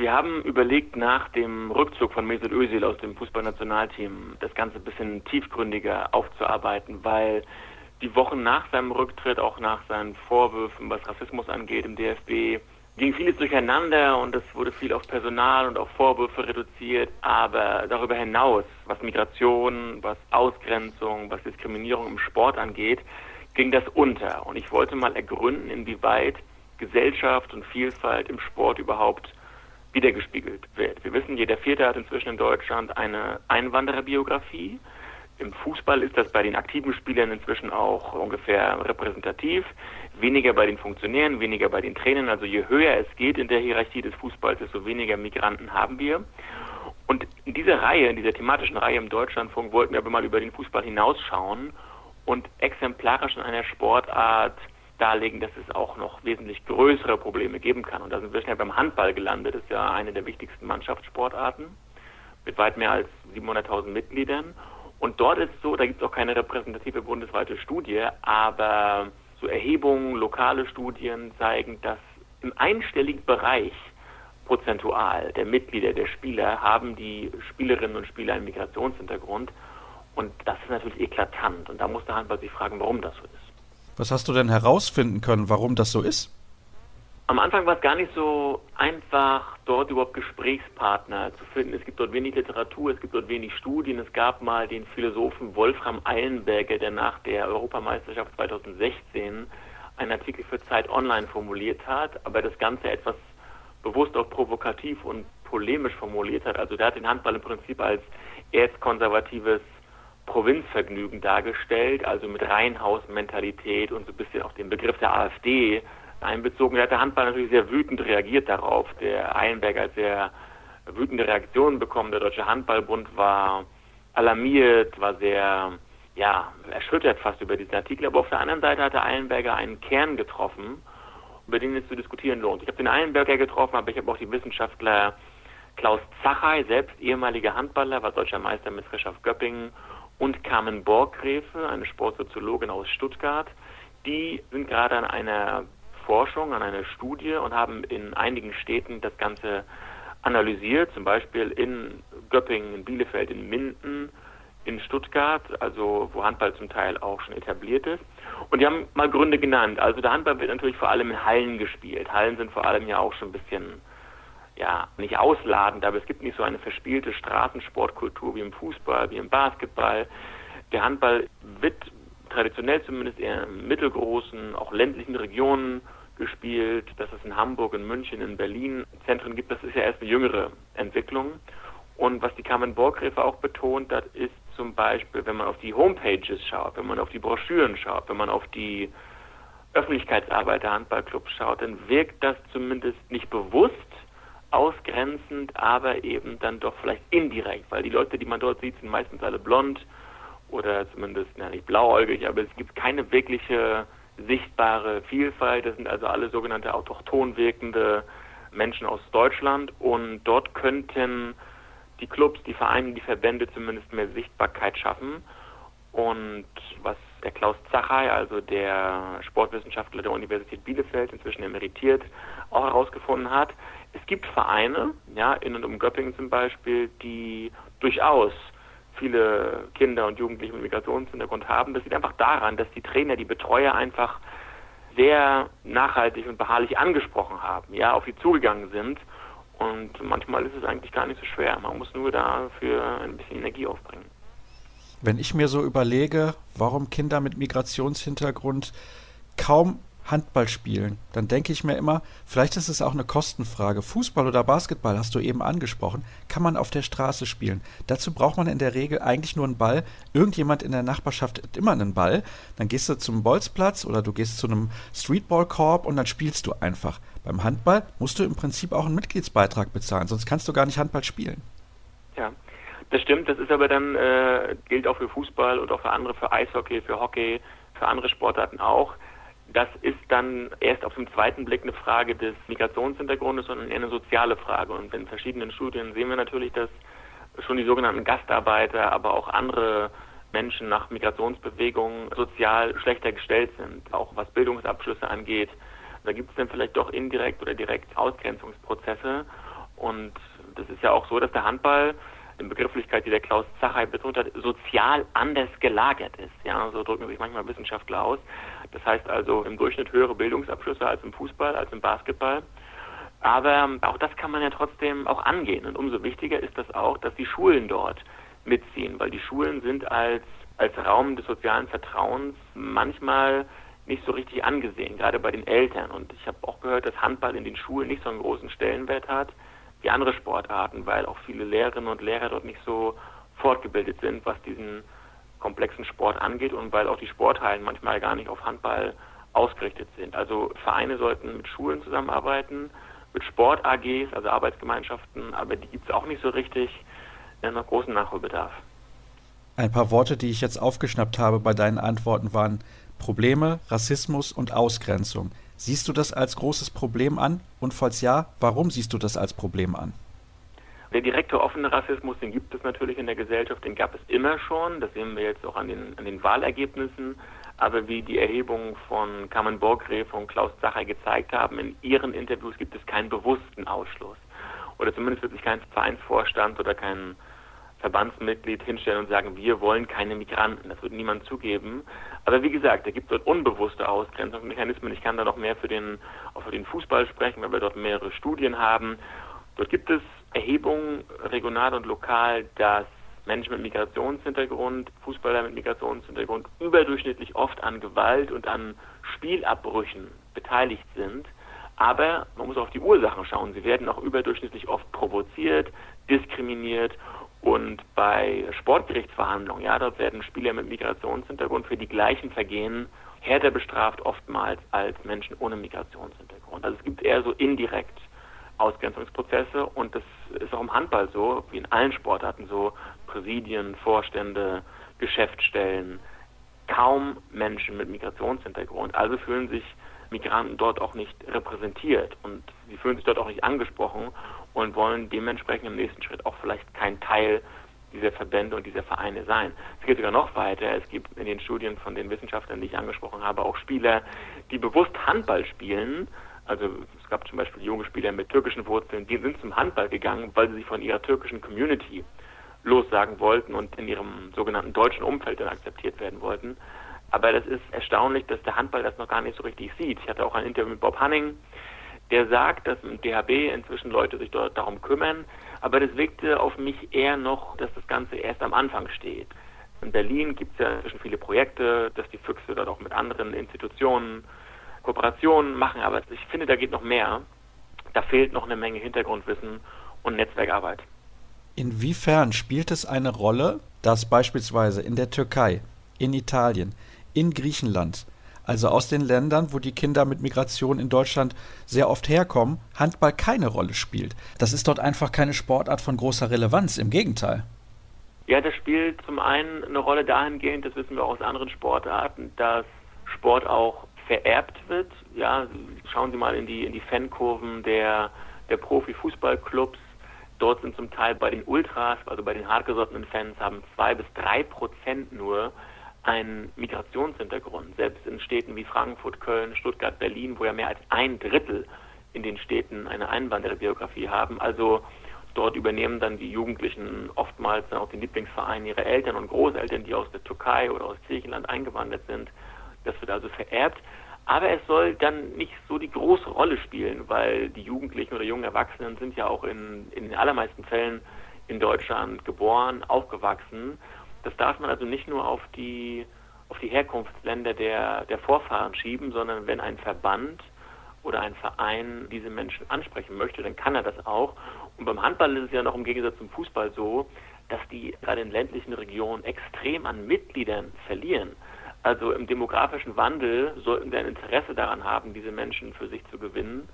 Wir haben überlegt, nach dem Rückzug von Mesut Özil aus dem Fußballnationalteam das Ganze ein bisschen tiefgründiger aufzuarbeiten, weil die Wochen nach seinem Rücktritt, auch nach seinen Vorwürfen, was Rassismus angeht im DFB, ging vieles durcheinander und es wurde viel auf Personal und auf Vorwürfe reduziert, aber darüber hinaus, was Migration, was Ausgrenzung, was Diskriminierung im Sport angeht, ging das unter. Und ich wollte mal ergründen, inwieweit Gesellschaft und Vielfalt im Sport überhaupt wiedergespiegelt wird. Wir wissen, jeder Vierte hat inzwischen in Deutschland eine Einwandererbiografie. Im Fußball ist das bei den aktiven Spielern inzwischen auch ungefähr repräsentativ. Weniger bei den Funktionären, weniger bei den Trainern. Also je höher es geht in der Hierarchie des Fußballs, desto weniger Migranten haben wir. Und in dieser Reihe, in dieser thematischen Reihe im Deutschlandfunk wollten wir aber mal über den Fußball hinausschauen und exemplarisch in einer Sportart darlegen, dass es auch noch wesentlich größere Probleme geben kann. Und da sind wir schnell beim Handball gelandet. Das ist ja eine der wichtigsten Mannschaftssportarten mit weit mehr als 700.000 Mitgliedern. Und dort ist es so, da gibt es auch keine repräsentative bundesweite Studie, aber so Erhebungen, lokale Studien zeigen, dass im einstelligen Bereich prozentual der Mitglieder, der Spieler, haben die Spielerinnen und Spieler einen Migrationshintergrund. Und das ist natürlich eklatant. Und da muss der Handball sich fragen, warum das so ist. Was hast du denn herausfinden können, warum das so ist? Am Anfang war es gar nicht so einfach, dort überhaupt Gesprächspartner zu finden. Es gibt dort wenig Literatur, es gibt dort wenig Studien. Es gab mal den Philosophen Wolfram Eilenberger, der nach der Europameisterschaft 2016 einen Artikel für Zeit Online formuliert hat, aber das Ganze etwas bewusst auch provokativ und polemisch formuliert hat. Also der hat den Handball im Prinzip als erzkonservatives Provinzvergnügen dargestellt, also mit Reihenhausmentalität und so ein bisschen auch den Begriff der AfD einbezogen. Da hat der Handball natürlich sehr wütend reagiert darauf. Der Eilenberger hat sehr wütende Reaktionen bekommen. Der Deutsche Handballbund war alarmiert, war sehr ja, erschüttert fast über diesen Artikel. Aber auf der anderen Seite hat der Eilenberger einen Kern getroffen, über den es zu diskutieren lohnt. Ich habe den Eilenberger getroffen, aber ich habe auch die Wissenschaftler Klaus Zachey, selbst ehemaliger Handballer, war deutscher Meister mit Frischhoff Göppingen und Carmen Borggräfe, eine Sportsoziologin aus Stuttgart. Die sind gerade an einer Forschung, an einer Studie und haben in einigen Städten das Ganze analysiert, zum Beispiel in Göppingen, in Bielefeld, in Minden, in Stuttgart, also wo Handball zum Teil auch schon etabliert ist. Und die haben mal Gründe genannt. Also der Handball wird natürlich vor allem in Hallen gespielt. Hallen sind vor allem ja auch schon ein bisschen, ja, nicht ausladend, aber es gibt nicht so eine verspielte Straßensportkultur wie im Fußball, wie im Basketball. Der Handball wird traditionell zumindest eher in mittelgroßen, auch ländlichen Regionen gespielt, dass es in Hamburg, in München, in Berlin Zentren gibt. Das ist ja erst eine jüngere Entwicklung. Und was die Carmen Borgräfe auch betont hat, ist zum Beispiel, wenn man auf die Homepages schaut, wenn man auf die Broschüren schaut, wenn man auf die Öffentlichkeitsarbeit der Handballclubs schaut, dann wirkt das zumindest nicht bewusst ausgrenzend, aber eben dann doch vielleicht indirekt, weil die Leute, die man dort sieht, sind meistens alle blond oder zumindest, na nicht blauäugig, aber es gibt keine wirkliche sichtbare Vielfalt. Das sind also alle sogenannte autochton wirkende Menschen aus Deutschland und dort könnten die Clubs, die Vereine, die Verbände zumindest mehr Sichtbarkeit schaffen. Und was der Klaus Zachey, also der Sportwissenschaftler der Universität Bielefeld, inzwischen emeritiert, auch herausgefunden hat, es gibt Vereine, ja, in und um Göppingen zum Beispiel, die durchaus viele Kinder und Jugendliche mit Migrationshintergrund haben. Das liegt einfach daran, dass die Trainer, die Betreuer einfach sehr nachhaltig und beharrlich angesprochen haben, ja, auf sie zugegangen sind. Und manchmal ist es eigentlich gar nicht so schwer. Man muss nur dafür ein bisschen Energie aufbringen. Wenn ich mir so überlege, warum Kinder mit Migrationshintergrund kaum Handball spielen, dann denke ich mir immer, vielleicht ist es auch eine Kostenfrage. Fußball oder Basketball hast du eben angesprochen, kann man auf der Straße spielen. Dazu braucht man in der Regel eigentlich nur einen Ball. Irgendjemand in der Nachbarschaft hat immer einen Ball. Dann gehst du zum Bolzplatz oder du gehst zu einem Streetballkorb und dann spielst du einfach. Beim Handball musst du im Prinzip auch einen Mitgliedsbeitrag bezahlen, sonst kannst du gar nicht Handball spielen. Ja, das stimmt. Das ist aber dann, äh, gilt auch für Fußball und auch für andere, für Eishockey, für Hockey, für andere Sportarten auch das ist dann erst auf den zweiten Blick eine Frage des Migrationshintergrundes, sondern eher eine soziale Frage. Und in verschiedenen Studien sehen wir natürlich, dass schon die sogenannten Gastarbeiter, aber auch andere Menschen nach Migrationsbewegungen sozial schlechter gestellt sind, auch was Bildungsabschlüsse angeht. Da gibt es dann vielleicht doch indirekt oder direkt Ausgrenzungsprozesse. Und das ist ja auch so, dass der Handball in Begrifflichkeit, die der Klaus Zachey betont hat, sozial anders gelagert ist. Ja, so drücken sich manchmal Wissenschaftler aus. Das heißt also im Durchschnitt höhere Bildungsabschlüsse als im Fußball, als im Basketball. Aber auch das kann man ja trotzdem auch angehen. Und umso wichtiger ist das auch, dass die Schulen dort mitziehen, weil die Schulen sind als, als Raum des sozialen Vertrauens manchmal nicht so richtig angesehen, gerade bei den Eltern. Und ich habe auch gehört, dass Handball in den Schulen nicht so einen großen Stellenwert hat wie andere Sportarten, weil auch viele Lehrerinnen und Lehrer dort nicht so fortgebildet sind, was diesen komplexen Sport angeht und weil auch die Sporthallen manchmal gar nicht auf Handball ausgerichtet sind. Also Vereine sollten mit Schulen zusammenarbeiten, mit Sport-AGs, also Arbeitsgemeinschaften, aber die gibt es auch nicht so richtig. Ja, noch großen Nachholbedarf. Ein paar Worte, die ich jetzt aufgeschnappt habe bei deinen Antworten waren Probleme, Rassismus und Ausgrenzung. Siehst du das als großes Problem an? Und falls ja, warum siehst du das als Problem an? Der direkte offene Rassismus, den gibt es natürlich in der Gesellschaft, den gab es immer schon. Das sehen wir jetzt auch an den, an den Wahlergebnissen. Aber wie die Erhebungen von Carmen Borgräfe und Klaus Zacher gezeigt haben, in ihren Interviews gibt es keinen bewussten Ausschluss. Oder zumindest wird sich kein Vereinsvorstand oder kein Verbandsmitglied hinstellen und sagen, wir wollen keine Migranten. Das wird niemand zugeben. Aber wie gesagt, da gibt es dort unbewusste Ausgrenzungsmechanismen. Ich kann da noch mehr für den, auch für den Fußball sprechen, weil wir dort mehrere Studien haben. Dort gibt es Erhebungen regional und lokal, dass Menschen mit Migrationshintergrund, Fußballer mit Migrationshintergrund überdurchschnittlich oft an Gewalt und an Spielabbrüchen beteiligt sind. Aber man muss auf die Ursachen schauen. Sie werden auch überdurchschnittlich oft provoziert, diskriminiert Und bei Sportgerichtsverhandlungen, ja, dort werden Spieler mit Migrationshintergrund für die gleichen Vergehen härter bestraft oftmals als Menschen ohne Migrationshintergrund. Also es gibt eher so indirekt Ausgrenzungsprozesse und das ist auch im Handball so, wie in allen Sportarten so, Präsidien, Vorstände, Geschäftsstellen, kaum Menschen mit Migrationshintergrund. Also fühlen sich Migranten dort auch nicht repräsentiert und sie fühlen sich dort auch nicht angesprochen und wollen dementsprechend im nächsten Schritt auch vielleicht kein Teil dieser Verbände und dieser Vereine sein. Es geht sogar noch weiter. Es gibt in den Studien von den Wissenschaftlern, die ich angesprochen habe, auch Spieler, die bewusst Handball spielen. Also es gab zum Beispiel junge Spieler mit türkischen Wurzeln, die sind zum Handball gegangen, weil sie sich von ihrer türkischen Community lossagen wollten und in ihrem sogenannten deutschen Umfeld dann akzeptiert werden wollten. Aber das ist erstaunlich, dass der Handball das noch gar nicht so richtig sieht. Ich hatte auch ein Interview mit Bob Hanning, der sagt, dass im DHB inzwischen Leute sich dort darum kümmern, aber das wirkte auf mich eher noch, dass das Ganze erst am Anfang steht. In Berlin gibt es ja inzwischen viele Projekte, dass die Füchse dort auch mit anderen Institutionen Kooperationen machen, aber ich finde, da geht noch mehr. Da fehlt noch eine Menge Hintergrundwissen und Netzwerkarbeit. Inwiefern spielt es eine Rolle, dass beispielsweise in der Türkei, in Italien, in Griechenland also aus den Ländern, wo die Kinder mit Migration in Deutschland sehr oft herkommen, Handball keine Rolle spielt. Das ist dort einfach keine Sportart von großer Relevanz, im Gegenteil. Ja, das spielt zum einen eine Rolle dahingehend, das wissen wir auch aus anderen Sportarten, dass Sport auch vererbt wird. Ja, schauen Sie mal in die, in die Fankurven der, der Profi-Fußballclubs. Dort sind zum Teil bei den Ultras, also bei den hartgesottenen Fans, haben zwei bis drei Prozent nur einen Migrationshintergrund. Selbst in Städten wie Frankfurt, Köln, Stuttgart, Berlin, wo ja mehr als ein Drittel in den Städten eine Einwandererbiografie haben. Also dort übernehmen dann die Jugendlichen oftmals dann auch den Lieblingsverein ihrer Eltern und Großeltern, die aus der Türkei oder aus Griechenland eingewandert sind. Das wird also vererbt. Aber es soll dann nicht so die große Rolle spielen, weil die Jugendlichen oder jungen Erwachsenen sind ja auch in, in den allermeisten Fällen in Deutschland geboren, aufgewachsen das darf man also nicht nur auf die, auf die Herkunftsländer der, der Vorfahren schieben, sondern wenn ein Verband oder ein Verein diese Menschen ansprechen möchte, dann kann er das auch. Und beim Handball ist es ja noch im Gegensatz zum Fußball so, dass die gerade in ländlichen Regionen extrem an Mitgliedern verlieren. Also im demografischen Wandel sollten wir ein Interesse daran haben, diese Menschen für sich zu gewinnen.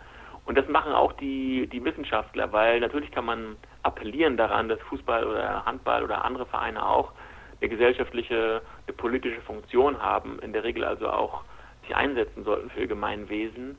Und das machen auch die, die Wissenschaftler, weil natürlich kann man appellieren daran, dass Fußball oder Handball oder andere Vereine auch eine gesellschaftliche, eine politische Funktion haben, in der Regel also auch sich einsetzen sollten für ihr Gemeinwesen.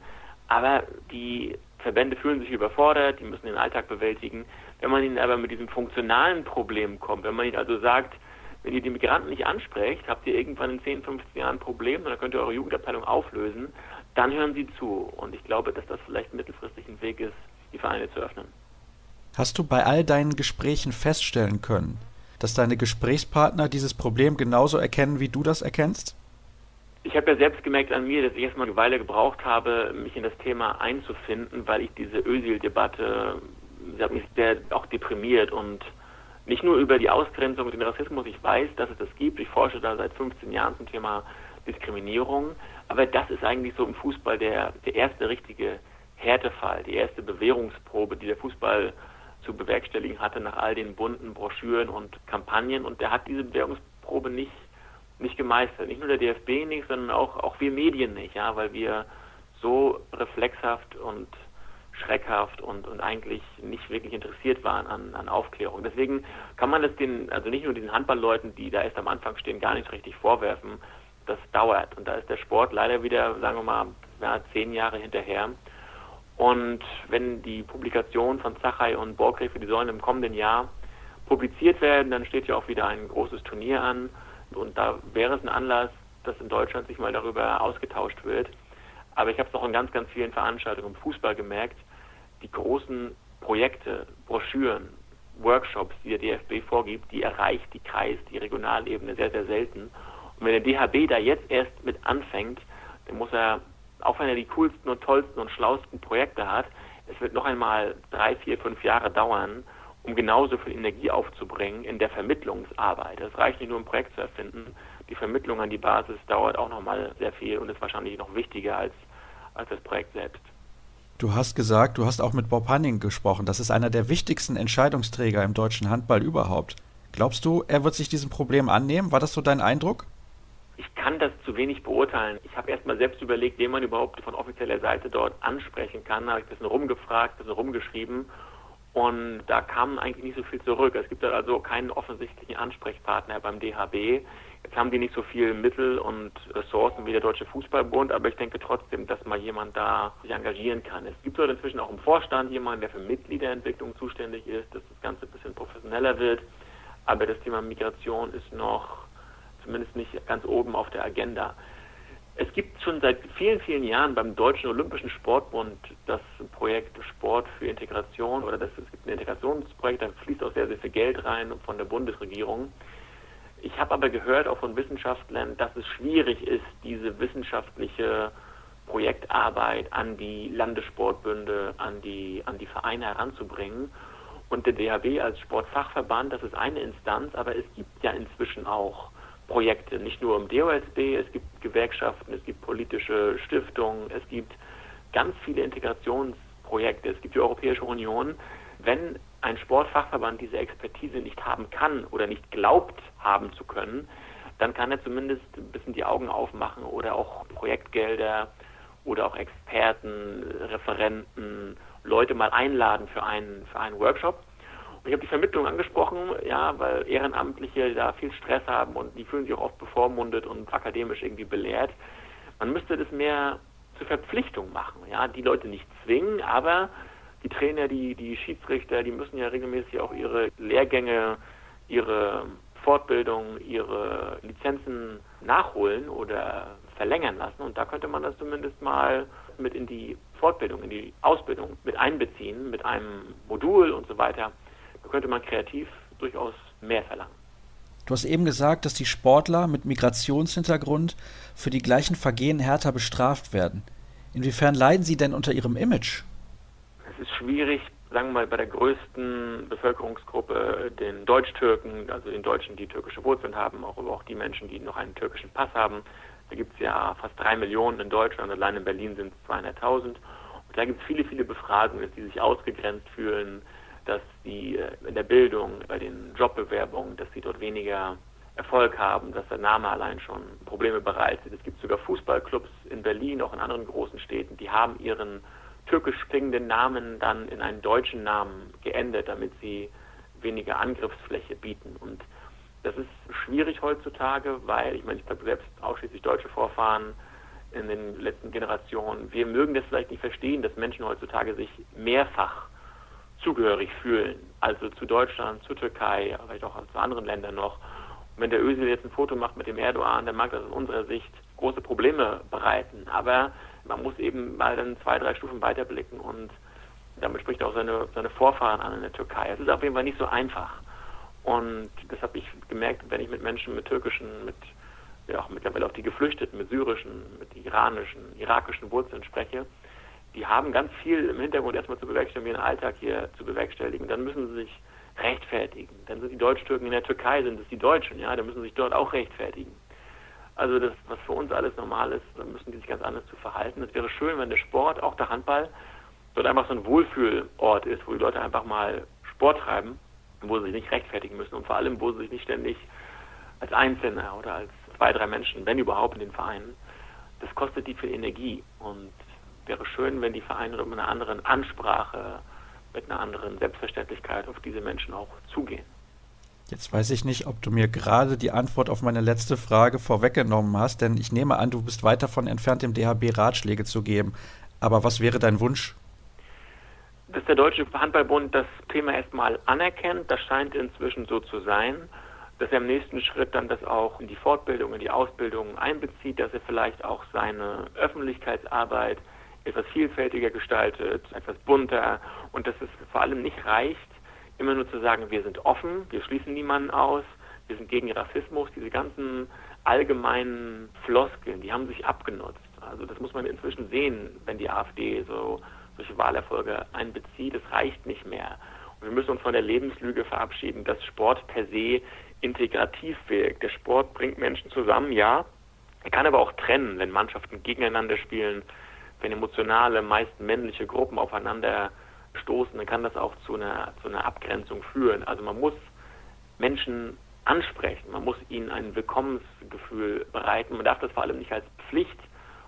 Aber die Verbände fühlen sich überfordert, die müssen den Alltag bewältigen. Wenn man ihnen aber mit diesem funktionalen Problem kommt, wenn man ihnen also sagt, wenn ihr die Migranten nicht ansprecht, habt ihr irgendwann in 10, 15 Jahren ein Problem und dann könnt ihr eure Jugendabteilung auflösen, dann hören sie zu. Und ich glaube, dass das vielleicht mittelfristig ein Weg ist, die Vereine zu öffnen. Hast du bei all deinen Gesprächen feststellen können, dass deine Gesprächspartner dieses Problem genauso erkennen, wie du das erkennst? Ich habe ja selbst gemerkt an mir, dass ich erstmal eine Weile gebraucht habe, mich in das Thema einzufinden, weil ich diese Ösil-Debatte, sie hat mich sehr auch deprimiert und nicht nur über die Ausgrenzung und den Rassismus, ich weiß, dass es das gibt, ich forsche da seit 15 Jahren zum Thema Diskriminierung, aber das ist eigentlich so im Fußball der, der erste richtige Härtefall, die erste Bewährungsprobe, die der Fußball zu bewerkstelligen hatte nach all den bunten Broschüren und Kampagnen. Und der hat diese Bewährungsprobe nicht, nicht gemeistert. Nicht nur der DFB nicht, sondern auch, auch wir Medien nicht, ja, weil wir so reflexhaft und schreckhaft und, und eigentlich nicht wirklich interessiert waren an, an Aufklärung. Deswegen kann man das den, also nicht nur diesen Handballleuten, die da erst am Anfang stehen, gar nicht richtig vorwerfen. Das dauert. Und da ist der Sport leider wieder, sagen wir mal, ja, zehn Jahre hinterher. Und wenn die Publikationen von Zachai und Borgrefe, die sollen im kommenden Jahr publiziert werden, dann steht ja auch wieder ein großes Turnier an. Und da wäre es ein Anlass, dass in Deutschland sich mal darüber ausgetauscht wird. Aber ich habe es auch in ganz, ganz vielen Veranstaltungen im Fußball gemerkt, die großen Projekte, Broschüren, Workshops, die der DFB vorgibt, die erreicht die Kreis, die Regionalebene sehr, sehr selten. Und wenn der DHB da jetzt erst mit anfängt, dann muss er auch wenn er die coolsten und tollsten und schlausten Projekte hat, es wird noch einmal drei, vier, fünf Jahre dauern, um genauso viel Energie aufzubringen in der Vermittlungsarbeit. Es reicht nicht nur ein Projekt zu erfinden, die Vermittlung an die Basis dauert auch noch mal sehr viel und ist wahrscheinlich noch wichtiger als, als das Projekt selbst. Du hast gesagt, du hast auch mit Bob Hanning gesprochen. Das ist einer der wichtigsten Entscheidungsträger im deutschen Handball überhaupt. Glaubst du, er wird sich diesem Problem annehmen? War das so dein Eindruck? Ich kann das zu wenig beurteilen. Ich habe erst mal selbst überlegt, wen man überhaupt von offizieller Seite dort ansprechen kann. Da habe ich ein bisschen rumgefragt, ein bisschen rumgeschrieben und da kam eigentlich nicht so viel zurück. Es gibt also keinen offensichtlichen Ansprechpartner beim DHB. Jetzt haben die nicht so viel Mittel und Ressourcen wie der Deutsche Fußballbund, aber ich denke trotzdem, dass mal jemand da sich engagieren kann. Es gibt dort inzwischen auch im Vorstand jemanden, der für Mitgliederentwicklung zuständig ist, dass das Ganze ein bisschen professioneller wird. Aber das Thema Migration ist noch zumindest nicht ganz oben auf der Agenda. Es gibt schon seit vielen, vielen Jahren beim Deutschen Olympischen Sportbund das Projekt Sport für Integration oder das, es gibt ein Integrationsprojekt, da fließt auch sehr, sehr viel Geld rein von der Bundesregierung. Ich habe aber gehört auch von Wissenschaftlern, dass es schwierig ist, diese wissenschaftliche Projektarbeit an die Landessportbünde, an die, an die Vereine heranzubringen. Und der DHB als Sportfachverband, das ist eine Instanz, aber es gibt ja inzwischen auch Projekte, nicht nur im DOSB, es gibt Gewerkschaften, es gibt politische Stiftungen, es gibt ganz viele Integrationsprojekte, es gibt die Europäische Union. Wenn ein Sportfachverband diese Expertise nicht haben kann oder nicht glaubt haben zu können, dann kann er zumindest ein bisschen die Augen aufmachen oder auch Projektgelder oder auch Experten, Referenten, Leute mal einladen für einen, für einen Workshop. Ich habe die Vermittlung angesprochen, ja, weil Ehrenamtliche da viel Stress haben und die fühlen sich auch oft bevormundet und akademisch irgendwie belehrt. Man müsste das mehr zur Verpflichtung machen, ja, die Leute nicht zwingen, aber die Trainer, die, die Schiedsrichter, die müssen ja regelmäßig auch ihre Lehrgänge, ihre Fortbildung, ihre Lizenzen nachholen oder verlängern lassen. Und da könnte man das zumindest mal mit in die Fortbildung, in die Ausbildung mit einbeziehen, mit einem Modul und so weiter könnte man kreativ durchaus mehr verlangen. Du hast eben gesagt, dass die Sportler mit Migrationshintergrund für die gleichen Vergehen härter bestraft werden. Inwiefern leiden sie denn unter ihrem Image? Es ist schwierig, sagen wir mal, bei der größten Bevölkerungsgruppe, den Deutsch-Türken, also den Deutschen, die türkische Wurzeln haben, auch, auch die Menschen, die noch einen türkischen Pass haben. Da gibt es ja fast drei Millionen in Deutschland, allein in Berlin sind es 200.000. Und da gibt es viele, viele Befragungen, die sich ausgegrenzt fühlen, dass sie äh, in der Bildung, bei den Jobbewerbungen, dass sie dort weniger Erfolg haben, dass der Name allein schon Probleme bereitet. Es gibt sogar Fußballclubs in Berlin, auch in anderen großen Städten, die haben ihren türkisch klingenden Namen dann in einen deutschen Namen geändert, damit sie weniger Angriffsfläche bieten. Und das ist schwierig heutzutage, weil, ich meine, ich habe selbst ausschließlich deutsche Vorfahren in den letzten Generationen. Wir mögen das vielleicht nicht verstehen, dass Menschen heutzutage sich mehrfach zugehörig fühlen. Also zu Deutschland, zur Türkei, vielleicht auch zu anderen Ländern noch. Und wenn der Özil jetzt ein Foto macht mit dem Erdogan, dann mag das aus unserer Sicht große Probleme bereiten. Aber man muss eben mal dann zwei, drei Stufen weiterblicken und damit spricht auch seine, seine Vorfahren an in der Türkei. Es ist auf jeden Fall nicht so einfach. Und das habe ich gemerkt, wenn ich mit Menschen mit türkischen, mit ja auch mittlerweile auch die Geflüchteten, mit syrischen, mit iranischen, irakischen Wurzeln spreche, die haben ganz viel im Hintergrund erstmal zu bewerkstelligen, ihren Alltag hier zu bewerkstelligen. Dann müssen sie sich rechtfertigen. Dann sind die Deutsch-Türken in der Türkei, sind es die Deutschen, ja, dann müssen sie sich dort auch rechtfertigen. Also das, was für uns alles normal ist, dann müssen die sich ganz anders zu verhalten. Es wäre schön, wenn der Sport, auch der Handball, dort einfach so ein Wohlfühlort ist, wo die Leute einfach mal Sport treiben, wo sie sich nicht rechtfertigen müssen und vor allem, wo sie sich nicht ständig als Einzelne oder als zwei, drei Menschen, wenn überhaupt in den Vereinen, das kostet die viel Energie und wäre schön, wenn die Vereine mit einer anderen Ansprache, mit einer anderen Selbstverständlichkeit auf diese Menschen auch zugehen. Jetzt weiß ich nicht, ob du mir gerade die Antwort auf meine letzte Frage vorweggenommen hast, denn ich nehme an, du bist weit davon entfernt, dem DHB Ratschläge zu geben. Aber was wäre dein Wunsch? Dass der Deutsche Handballbund das Thema erstmal anerkennt, das scheint inzwischen so zu sein, dass er im nächsten Schritt dann das auch in die Fortbildung, in die Ausbildung einbezieht, dass er vielleicht auch seine Öffentlichkeitsarbeit etwas vielfältiger gestaltet, etwas bunter und dass es vor allem nicht reicht, immer nur zu sagen, wir sind offen, wir schließen niemanden aus, wir sind gegen Rassismus, diese ganzen allgemeinen Floskeln, die haben sich abgenutzt. Also das muss man inzwischen sehen, wenn die AfD so solche Wahlerfolge einbezieht, es reicht nicht mehr. Und wir müssen uns von der Lebenslüge verabschieden, dass Sport per se integrativ wirkt. Der Sport bringt Menschen zusammen, ja. Er kann aber auch trennen, wenn Mannschaften gegeneinander spielen, wenn emotionale, meist männliche Gruppen aufeinander stoßen, dann kann das auch zu einer, zu einer Abgrenzung führen. Also man muss Menschen ansprechen, man muss ihnen ein Willkommensgefühl bereiten. Man darf das vor allem nicht als Pflicht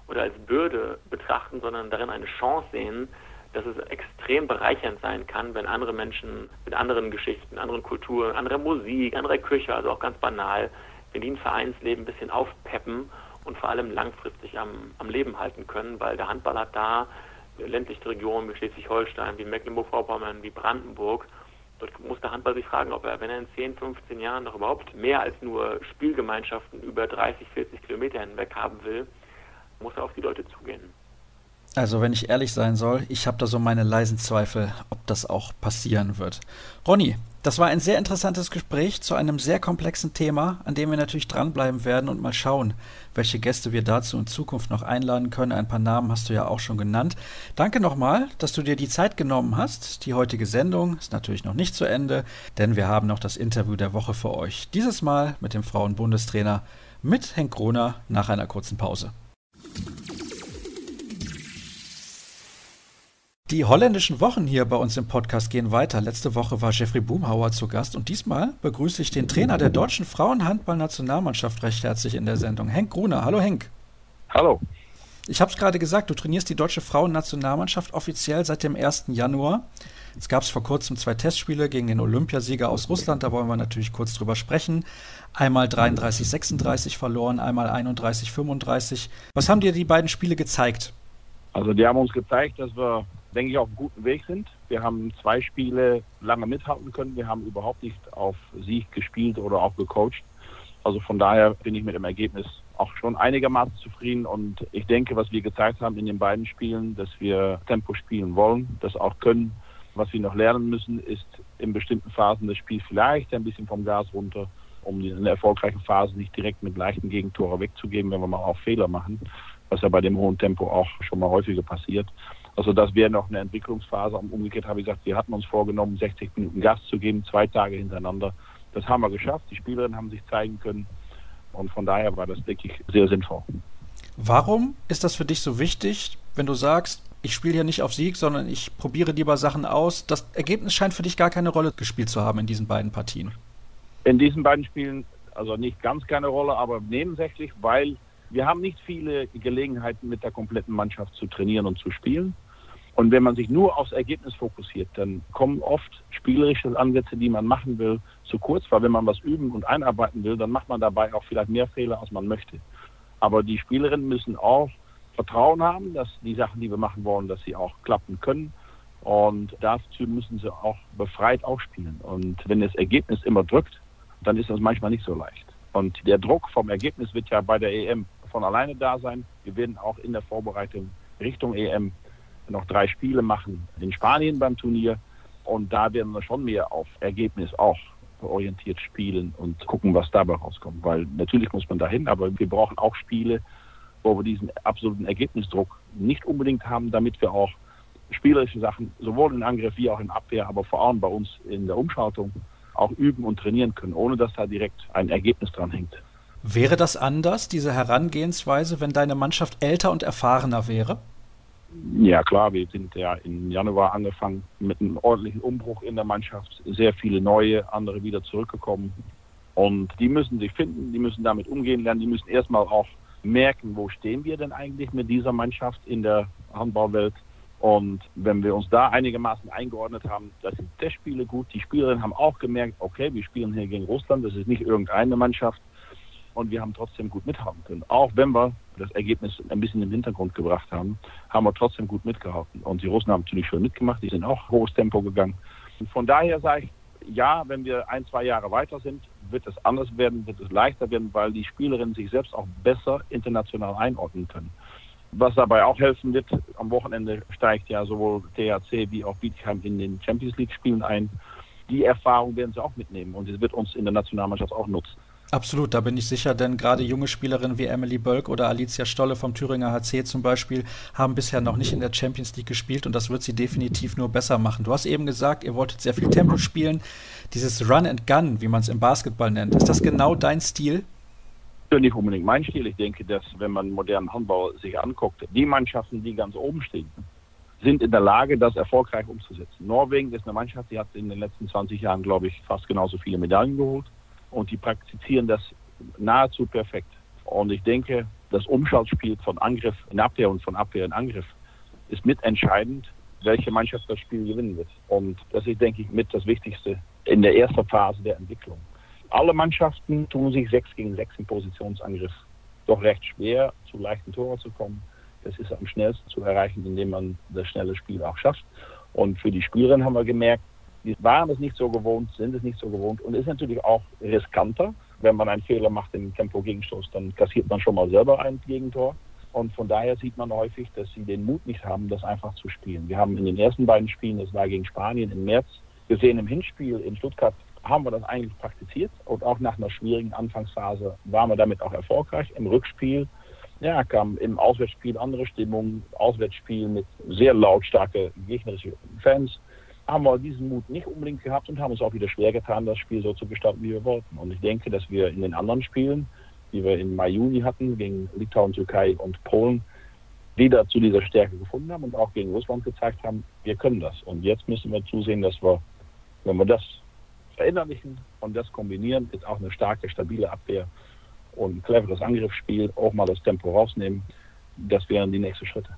oder als Bürde betrachten, sondern darin eine Chance sehen, dass es extrem bereichernd sein kann, wenn andere Menschen mit anderen Geschichten, anderen Kulturen, anderer Musik, anderer Küche, also auch ganz banal, wenn die ein Vereinsleben ein bisschen aufpeppen und vor allem langfristig am, am Leben halten können, weil der Handball hat da ländliche Regionen wie Schleswig-Holstein, wie Mecklenburg-Vorpommern, wie Brandenburg, dort muss der Handball sich fragen, ob er, wenn er in 10, 15 Jahren noch überhaupt mehr als nur Spielgemeinschaften über 30, 40 Kilometer hinweg haben will, muss er auf die Leute zugehen. Also wenn ich ehrlich sein soll, ich habe da so meine leisen Zweifel, ob das auch passieren wird. Ronny, das war ein sehr interessantes Gespräch zu einem sehr komplexen Thema, an dem wir natürlich dranbleiben werden und mal schauen, welche Gäste wir dazu in Zukunft noch einladen können. Ein paar Namen hast du ja auch schon genannt. Danke nochmal, dass du dir die Zeit genommen hast. Die heutige Sendung ist natürlich noch nicht zu Ende, denn wir haben noch das Interview der Woche für euch. Dieses Mal mit dem Frauenbundestrainer mit Henk Groner nach einer kurzen Pause. Die holländischen Wochen hier bei uns im Podcast gehen weiter. Letzte Woche war Jeffrey Boomhauer zu Gast und diesmal begrüße ich den Trainer der deutschen Frauenhandballnationalmannschaft recht herzlich in der Sendung, Henk Gruner. Hallo Henk. Hallo. Ich habe es gerade gesagt, du trainierst die deutsche Frauennationalmannschaft offiziell seit dem 1. Januar. Es gab vor kurzem zwei Testspiele gegen den Olympiasieger aus Russland, da wollen wir natürlich kurz drüber sprechen. Einmal 33-36 verloren, einmal 31-35. Was haben dir die beiden Spiele gezeigt? Also die haben uns gezeigt, dass wir denke ich, auf einem guten Weg sind. Wir haben zwei Spiele lange mithalten können. Wir haben überhaupt nicht auf Sieg gespielt oder auch gecoacht. Also von daher bin ich mit dem Ergebnis auch schon einigermaßen zufrieden. Und ich denke, was wir gezeigt haben in den beiden Spielen, dass wir Tempo spielen wollen, das auch können. Was wir noch lernen müssen, ist in bestimmten Phasen des Spiels vielleicht ein bisschen vom Gas runter, um in der erfolgreichen Phase nicht direkt mit leichten Gegentore wegzugeben, wenn wir mal auch Fehler machen, was ja bei dem hohen Tempo auch schon mal häufiger passiert. Also das wäre noch eine Entwicklungsphase. Umgekehrt habe ich gesagt, wir hatten uns vorgenommen, 60 Minuten Gas zu geben, zwei Tage hintereinander. Das haben wir geschafft. Die Spielerinnen haben sich zeigen können. Und von daher war das, denke ich, sehr sinnvoll. Warum ist das für dich so wichtig, wenn du sagst, ich spiele hier nicht auf Sieg, sondern ich probiere lieber Sachen aus? Das Ergebnis scheint für dich gar keine Rolle gespielt zu haben in diesen beiden Partien. In diesen beiden Spielen, also nicht ganz keine Rolle, aber nebensächlich, weil wir haben nicht viele Gelegenheiten mit der kompletten Mannschaft zu trainieren und zu spielen. Und wenn man sich nur aufs Ergebnis fokussiert, dann kommen oft spielerische Ansätze, die man machen will, zu kurz, weil wenn man was üben und einarbeiten will, dann macht man dabei auch vielleicht mehr Fehler, als man möchte. Aber die Spielerinnen müssen auch Vertrauen haben, dass die Sachen, die wir machen wollen, dass sie auch klappen können. Und dazu müssen sie auch befreit aufspielen. Und wenn das Ergebnis immer drückt, dann ist das manchmal nicht so leicht. Und der Druck vom Ergebnis wird ja bei der EM von alleine da sein. Wir werden auch in der Vorbereitung Richtung EM noch drei Spiele machen in Spanien beim Turnier. Und da werden wir schon mehr auf Ergebnis auch orientiert spielen und gucken, was dabei rauskommt. Weil natürlich muss man dahin, aber wir brauchen auch Spiele, wo wir diesen absoluten Ergebnisdruck nicht unbedingt haben, damit wir auch spielerische Sachen sowohl in Angriff wie auch in Abwehr, aber vor allem bei uns in der Umschaltung auch üben und trainieren können, ohne dass da direkt ein Ergebnis dran hängt. Wäre das anders, diese Herangehensweise, wenn deine Mannschaft älter und erfahrener wäre? Ja klar, wir sind ja im Januar angefangen mit einem ordentlichen Umbruch in der Mannschaft. Sehr viele neue, andere wieder zurückgekommen. Und die müssen sich finden, die müssen damit umgehen lernen, die müssen erstmal auch merken, wo stehen wir denn eigentlich mit dieser Mannschaft in der Handballwelt. Und wenn wir uns da einigermaßen eingeordnet haben, das sind Testspiele gut. Die Spielerinnen haben auch gemerkt, okay, wir spielen hier gegen Russland, das ist nicht irgendeine Mannschaft und wir haben trotzdem gut mithalten können. Auch wenn wir das Ergebnis ein bisschen im Hintergrund gebracht haben, haben wir trotzdem gut mitgehalten. Und die Russen haben natürlich schon mitgemacht, die sind auch hohes Tempo gegangen. Und von daher sage ich, ja, wenn wir ein, zwei Jahre weiter sind, wird es anders werden, wird es leichter werden, weil die Spielerinnen sich selbst auch besser international einordnen können. Was dabei auch helfen wird, am Wochenende steigt ja sowohl THC wie auch Bietigheim in den Champions League Spielen ein. Die Erfahrung werden sie auch mitnehmen und es wird uns in der Nationalmannschaft auch nutzen. Absolut, da bin ich sicher, denn gerade junge Spielerinnen wie Emily Bölk oder Alicia Stolle vom Thüringer HC zum Beispiel haben bisher noch nicht in der Champions League gespielt und das wird sie definitiv nur besser machen. Du hast eben gesagt, ihr wolltet sehr viel Tempo spielen. Dieses Run and Gun, wie man es im Basketball nennt, ist das genau dein Stil? nicht unbedingt mein Stil. Ich denke, dass wenn man modernen Handball sich anguckt, die Mannschaften, die ganz oben stehen, sind in der Lage, das erfolgreich umzusetzen. Norwegen ist eine Mannschaft, die hat in den letzten 20 Jahren, glaube ich, fast genauso viele Medaillen geholt und die praktizieren das nahezu perfekt. Und ich denke, das Umschaltspiel von Angriff in Abwehr und von Abwehr in Angriff ist mitentscheidend, welche Mannschaft das Spiel gewinnen wird. Und das ist, denke ich, mit das Wichtigste in der ersten Phase der Entwicklung. Alle Mannschaften tun sich 6 gegen 6 im Positionsangriff doch recht schwer, zu leichten Toren zu kommen. Das ist am schnellsten zu erreichen, indem man das schnelle Spiel auch schafft. Und für die Spielerinnen haben wir gemerkt, die waren es nicht so gewohnt, sind es nicht so gewohnt und ist natürlich auch riskanter. Wenn man einen Fehler macht im Tempo-Gegenstoß, dann kassiert man schon mal selber ein Gegentor. Und von daher sieht man häufig, dass sie den Mut nicht haben, das einfach zu spielen. Wir haben in den ersten beiden Spielen, das war gegen Spanien im März, gesehen im Hinspiel in Stuttgart, haben wir das eigentlich praktiziert. Und auch nach einer schwierigen Anfangsphase waren wir damit auch erfolgreich. Im Rückspiel ja, kam im Auswärtsspiel andere Stimmung, Auswärtsspiel mit sehr lautstarke gegnerische Fans. Haben wir diesen Mut nicht unbedingt gehabt und haben uns auch wieder schwer getan, das Spiel so zu gestalten, wie wir wollten. Und ich denke, dass wir in den anderen Spielen, die wir im Mai, Juni hatten, gegen Litauen, Türkei und Polen, wieder zu dieser Stärke gefunden haben und auch gegen Russland gezeigt haben, wir können das. Und jetzt müssen wir zusehen, dass wir, wenn wir das verinnerlichen und das kombinieren, ist auch eine starke, stabile Abwehr und ein cleveres Angriffsspiel, auch mal das Tempo rausnehmen. Das wären die nächsten Schritte.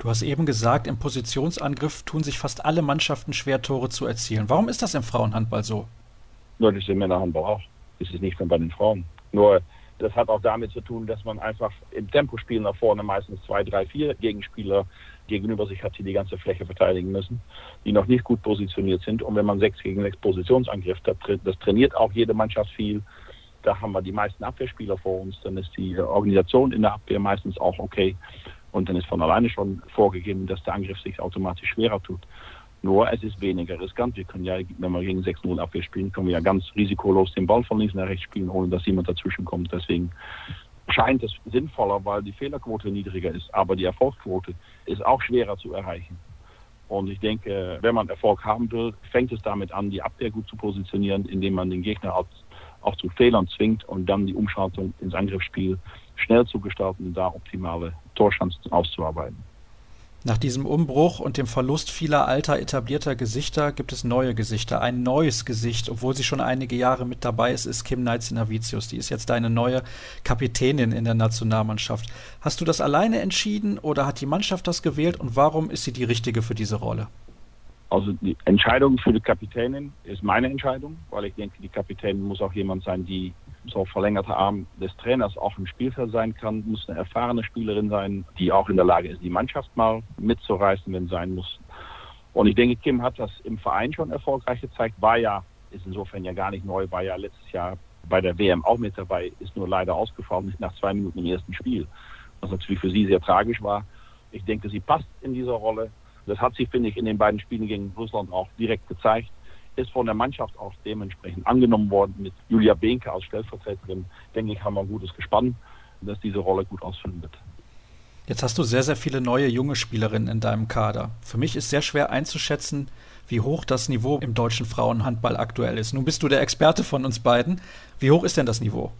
Du hast eben gesagt, im Positionsangriff tun sich fast alle Mannschaften schwer, Tore zu erzielen. Warum ist das im Frauenhandball so? Nur das ist im Männerhandball auch. Das ist nicht nur bei den Frauen. Nur das hat auch damit zu tun, dass man einfach im Tempospiel nach vorne meistens zwei, drei, vier Gegenspieler gegenüber sich hat, die die ganze Fläche verteidigen müssen, die noch nicht gut positioniert sind. Und wenn man sechs gegen sechs Positionsangriff, das trainiert auch jede Mannschaft viel. Da haben wir die meisten Abwehrspieler vor uns. Dann ist die Organisation in der Abwehr meistens auch okay. Und dann ist von alleine schon vorgegeben, dass der Angriff sich automatisch schwerer tut. Nur es ist weniger riskant. Wir können ja, wenn wir gegen 6-0 Abwehr spielen, können wir ja ganz risikolos den Ball von links nach rechts spielen, ohne dass jemand dazwischen kommt. Deswegen scheint es sinnvoller, weil die Fehlerquote niedriger ist. Aber die Erfolgsquote ist auch schwerer zu erreichen. Und ich denke, wenn man Erfolg haben will, fängt es damit an, die Abwehr gut zu positionieren, indem man den Gegner auch, auch zu Fehlern zwingt und dann die Umschaltung ins Angriffsspiel schnell zu gestalten und da optimale Torchancen auszuarbeiten. Nach diesem Umbruch und dem Verlust vieler alter etablierter Gesichter gibt es neue Gesichter. Ein neues Gesicht, obwohl sie schon einige Jahre mit dabei ist, ist Kim Navicius. Die ist jetzt deine neue Kapitänin in der Nationalmannschaft. Hast du das alleine entschieden oder hat die Mannschaft das gewählt und warum ist sie die richtige für diese Rolle? Also die Entscheidung für die Kapitänin ist meine Entscheidung, weil ich denke, die Kapitänin muss auch jemand sein, die so verlängerter Arm des Trainers auch im Spielfeld sein kann, muss eine erfahrene Spielerin sein, die auch in der Lage ist, die Mannschaft mal mitzureißen, wenn sein muss. Und ich denke, Kim hat das im Verein schon erfolgreich gezeigt, war ja, ist insofern ja gar nicht neu, war ja letztes Jahr bei der WM auch mit dabei, ist nur leider ausgefallen, nicht nach zwei Minuten im ersten Spiel, was natürlich für sie sehr tragisch war. Ich denke, sie passt in dieser Rolle. Das hat sie, finde ich, in den beiden Spielen gegen Russland auch direkt gezeigt. Ist von der Mannschaft auch dementsprechend angenommen worden. Mit Julia Behnke als Stellvertreterin, denke ich, haben wir ein gutes Gespann, dass diese Rolle gut ausfüllen wird. Jetzt hast du sehr, sehr viele neue junge Spielerinnen in deinem Kader. Für mich ist sehr schwer einzuschätzen, wie hoch das Niveau im deutschen Frauenhandball aktuell ist. Nun bist du der Experte von uns beiden. Wie hoch ist denn das Niveau?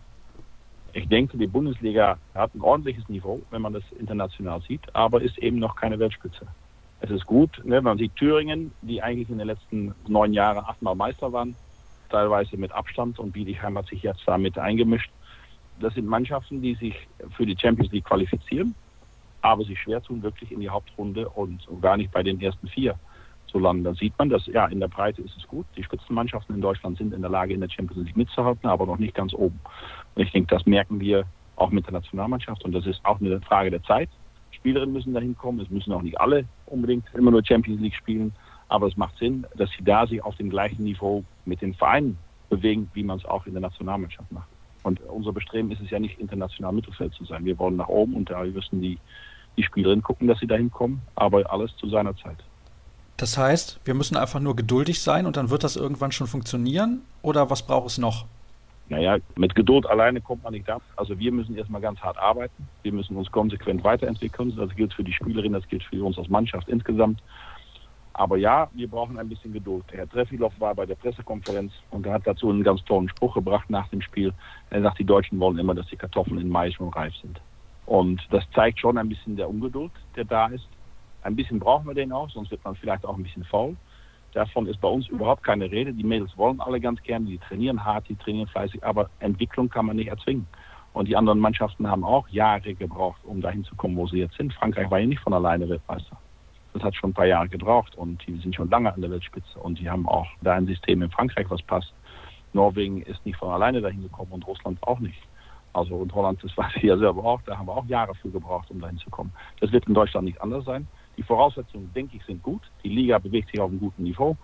Ich denke, die Bundesliga hat ein ordentliches Niveau, wenn man das international sieht, aber ist eben noch keine Weltspitze es ist gut, ne, man sieht Thüringen, die eigentlich in den letzten neun Jahren achtmal Meister waren, teilweise mit Abstand und Bietigheim hat sich jetzt damit eingemischt. Das sind Mannschaften, die sich für die Champions League qualifizieren, aber sich schwer tun, wirklich in die Hauptrunde und gar nicht bei den ersten vier zu landen. Da sieht man, dass ja in der Breite ist es gut. Die Spitzenmannschaften in Deutschland sind in der Lage, in der Champions League mitzuhalten, aber noch nicht ganz oben. Und ich denke, das merken wir auch mit der Nationalmannschaft und das ist auch eine Frage der Zeit. Spielerinnen müssen dahin kommen. Es müssen auch nicht alle unbedingt immer nur Champions League spielen. Aber es macht Sinn, dass sie da sich auf dem gleichen Niveau mit den Vereinen bewegen, wie man es auch in der Nationalmannschaft macht. Und unser Bestreben ist es ja nicht, international Mittelfeld zu sein. Wir wollen nach oben und da müssen die, die Spielerinnen gucken, dass sie dahin kommen, aber alles zu seiner Zeit. Das heißt, wir müssen einfach nur geduldig sein und dann wird das irgendwann schon funktionieren? Oder was braucht es noch? Naja, mit Geduld alleine kommt man nicht da. Also wir müssen erstmal ganz hart arbeiten. Wir müssen uns konsequent weiterentwickeln. Das gilt für die Spielerin, das gilt für uns als Mannschaft insgesamt. Aber ja, wir brauchen ein bisschen Geduld. Herr Trefilov war bei der Pressekonferenz und hat dazu einen ganz tollen Spruch gebracht nach dem Spiel. Er sagt, die Deutschen wollen immer, dass die Kartoffeln in Mai schon reif sind. Und das zeigt schon ein bisschen der Ungeduld, der da ist. Ein bisschen brauchen wir den auch, sonst wird man vielleicht auch ein bisschen faul. Davon ist bei uns überhaupt keine Rede. Die Mädels wollen alle ganz gerne, die trainieren hart, die trainieren fleißig, aber Entwicklung kann man nicht erzwingen. Und die anderen Mannschaften haben auch Jahre gebraucht, um dahin zu kommen, wo sie jetzt sind. Frankreich war ja nicht von alleine Weltmeister. Das hat schon ein paar Jahre gebraucht und die sind schon lange an der Weltspitze und die haben auch da ein System in Frankreich, was passt. Norwegen ist nicht von alleine dahin gekommen und Russland auch nicht. Also und Holland, das weiß ich ja selber auch, da haben wir auch Jahre für gebraucht, um dahin zu kommen. Das wird in Deutschland nicht anders sein. Die Voraussetzungen, denke ich, sind gut. Die Liga bewegt sich auf einem guten Niveau.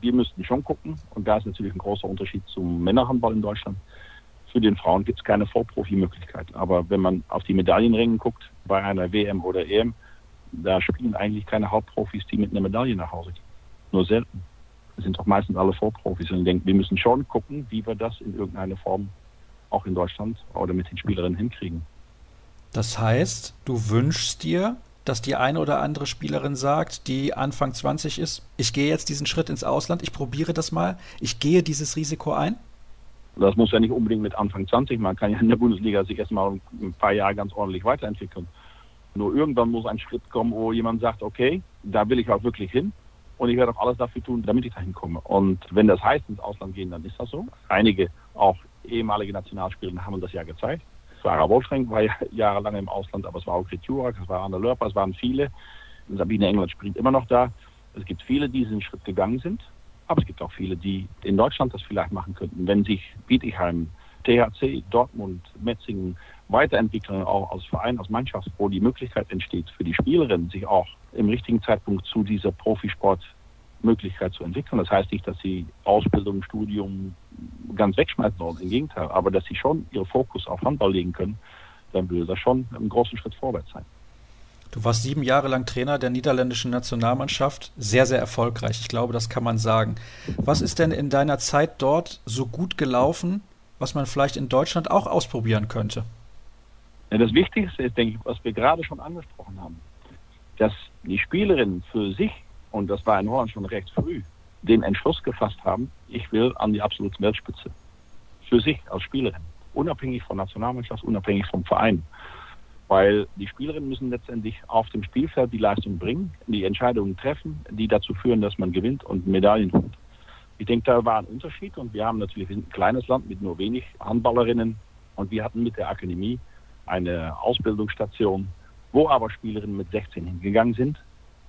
Wir müssten schon gucken und da ist natürlich ein großer Unterschied zum Männerhandball in Deutschland. Für den Frauen gibt es keine Vollprofi-Möglichkeit. Aber wenn man auf die Medaillenringen guckt, bei einer WM oder EM, da spielen eigentlich keine Hauptprofis, die mit einer Medaille nach Hause gehen. Nur selten. Das sind doch meistens alle Vorprofis. Und ich denke, wir müssen schon gucken, wie wir das in irgendeiner Form auch in Deutschland oder mit den Spielerinnen hinkriegen. Das heißt, du wünschst dir, dass die eine oder andere Spielerin sagt, die Anfang 20 ist, ich gehe jetzt diesen Schritt ins Ausland, ich probiere das mal, ich gehe dieses Risiko ein? Das muss ja nicht unbedingt mit Anfang 20, man kann ja in der Bundesliga sich erstmal ein paar Jahre ganz ordentlich weiterentwickeln. Nur irgendwann muss ein Schritt kommen, wo jemand sagt, okay, da will ich auch wirklich hin und ich werde auch alles dafür tun, damit ich dahin komme. Und wenn das heißt, ins Ausland gehen, dann ist das so. Einige, auch ehemalige Nationalspieler, haben das ja gezeigt. Sarah Wolfschenk war ja jahrelang im Ausland, aber es war auch Turak, es war Anna Lörper, es waren viele. Sabine England spielt immer noch da. Es gibt viele, die diesen Schritt gegangen sind, aber es gibt auch viele, die in Deutschland das vielleicht machen könnten, wenn sich Bietigheim, THC, Dortmund, Metzingen weiterentwickeln, auch als Verein, als Mannschaft, wo die Möglichkeit entsteht für die Spielerinnen, sich auch im richtigen Zeitpunkt zu dieser Profisportmöglichkeit zu entwickeln. Das heißt nicht, dass sie Ausbildung, Studium ganz wegschmeißen sollen, im Gegenteil, aber dass sie schon ihren Fokus auf Handball legen können, dann würde das schon ein großer Schritt vorwärts sein. Du warst sieben Jahre lang Trainer der niederländischen Nationalmannschaft, sehr, sehr erfolgreich. Ich glaube, das kann man sagen. Was ist denn in deiner Zeit dort so gut gelaufen, was man vielleicht in Deutschland auch ausprobieren könnte? Ja, das Wichtigste ist, denke ich, was wir gerade schon angesprochen haben, dass die Spielerinnen für sich, und das war in Holland schon recht früh, den Entschluss gefasst haben, ich will an die absolute Weltspitze. Für sich als Spielerin. Unabhängig von Nationalmannschaft, unabhängig vom Verein. Weil die Spielerinnen müssen letztendlich auf dem Spielfeld die Leistung bringen, die Entscheidungen treffen, die dazu führen, dass man gewinnt und Medaillen holt. Ich denke, da war ein Unterschied und wir haben natürlich ein kleines Land mit nur wenig Handballerinnen und wir hatten mit der Akademie eine Ausbildungsstation, wo aber Spielerinnen mit 16 hingegangen sind,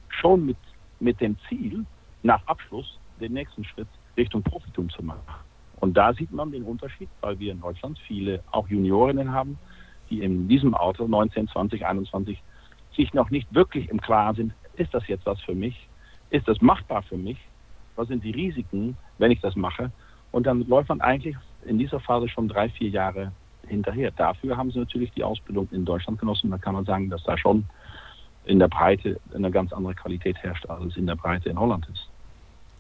schon mit, mit dem Ziel, nach Abschluss den nächsten Schritt Richtung Profitum zu machen. Und da sieht man den Unterschied, weil wir in Deutschland viele auch Juniorinnen haben, die in diesem Alter, 19, 20, 21, sich noch nicht wirklich im Klaren sind, ist das jetzt was für mich? Ist das machbar für mich? Was sind die Risiken, wenn ich das mache? Und dann läuft man eigentlich in dieser Phase schon drei, vier Jahre hinterher. Dafür haben sie natürlich die Ausbildung in Deutschland genossen. Da kann man sagen, dass da schon in der Breite eine ganz andere Qualität herrscht, als es in der Breite in Holland ist.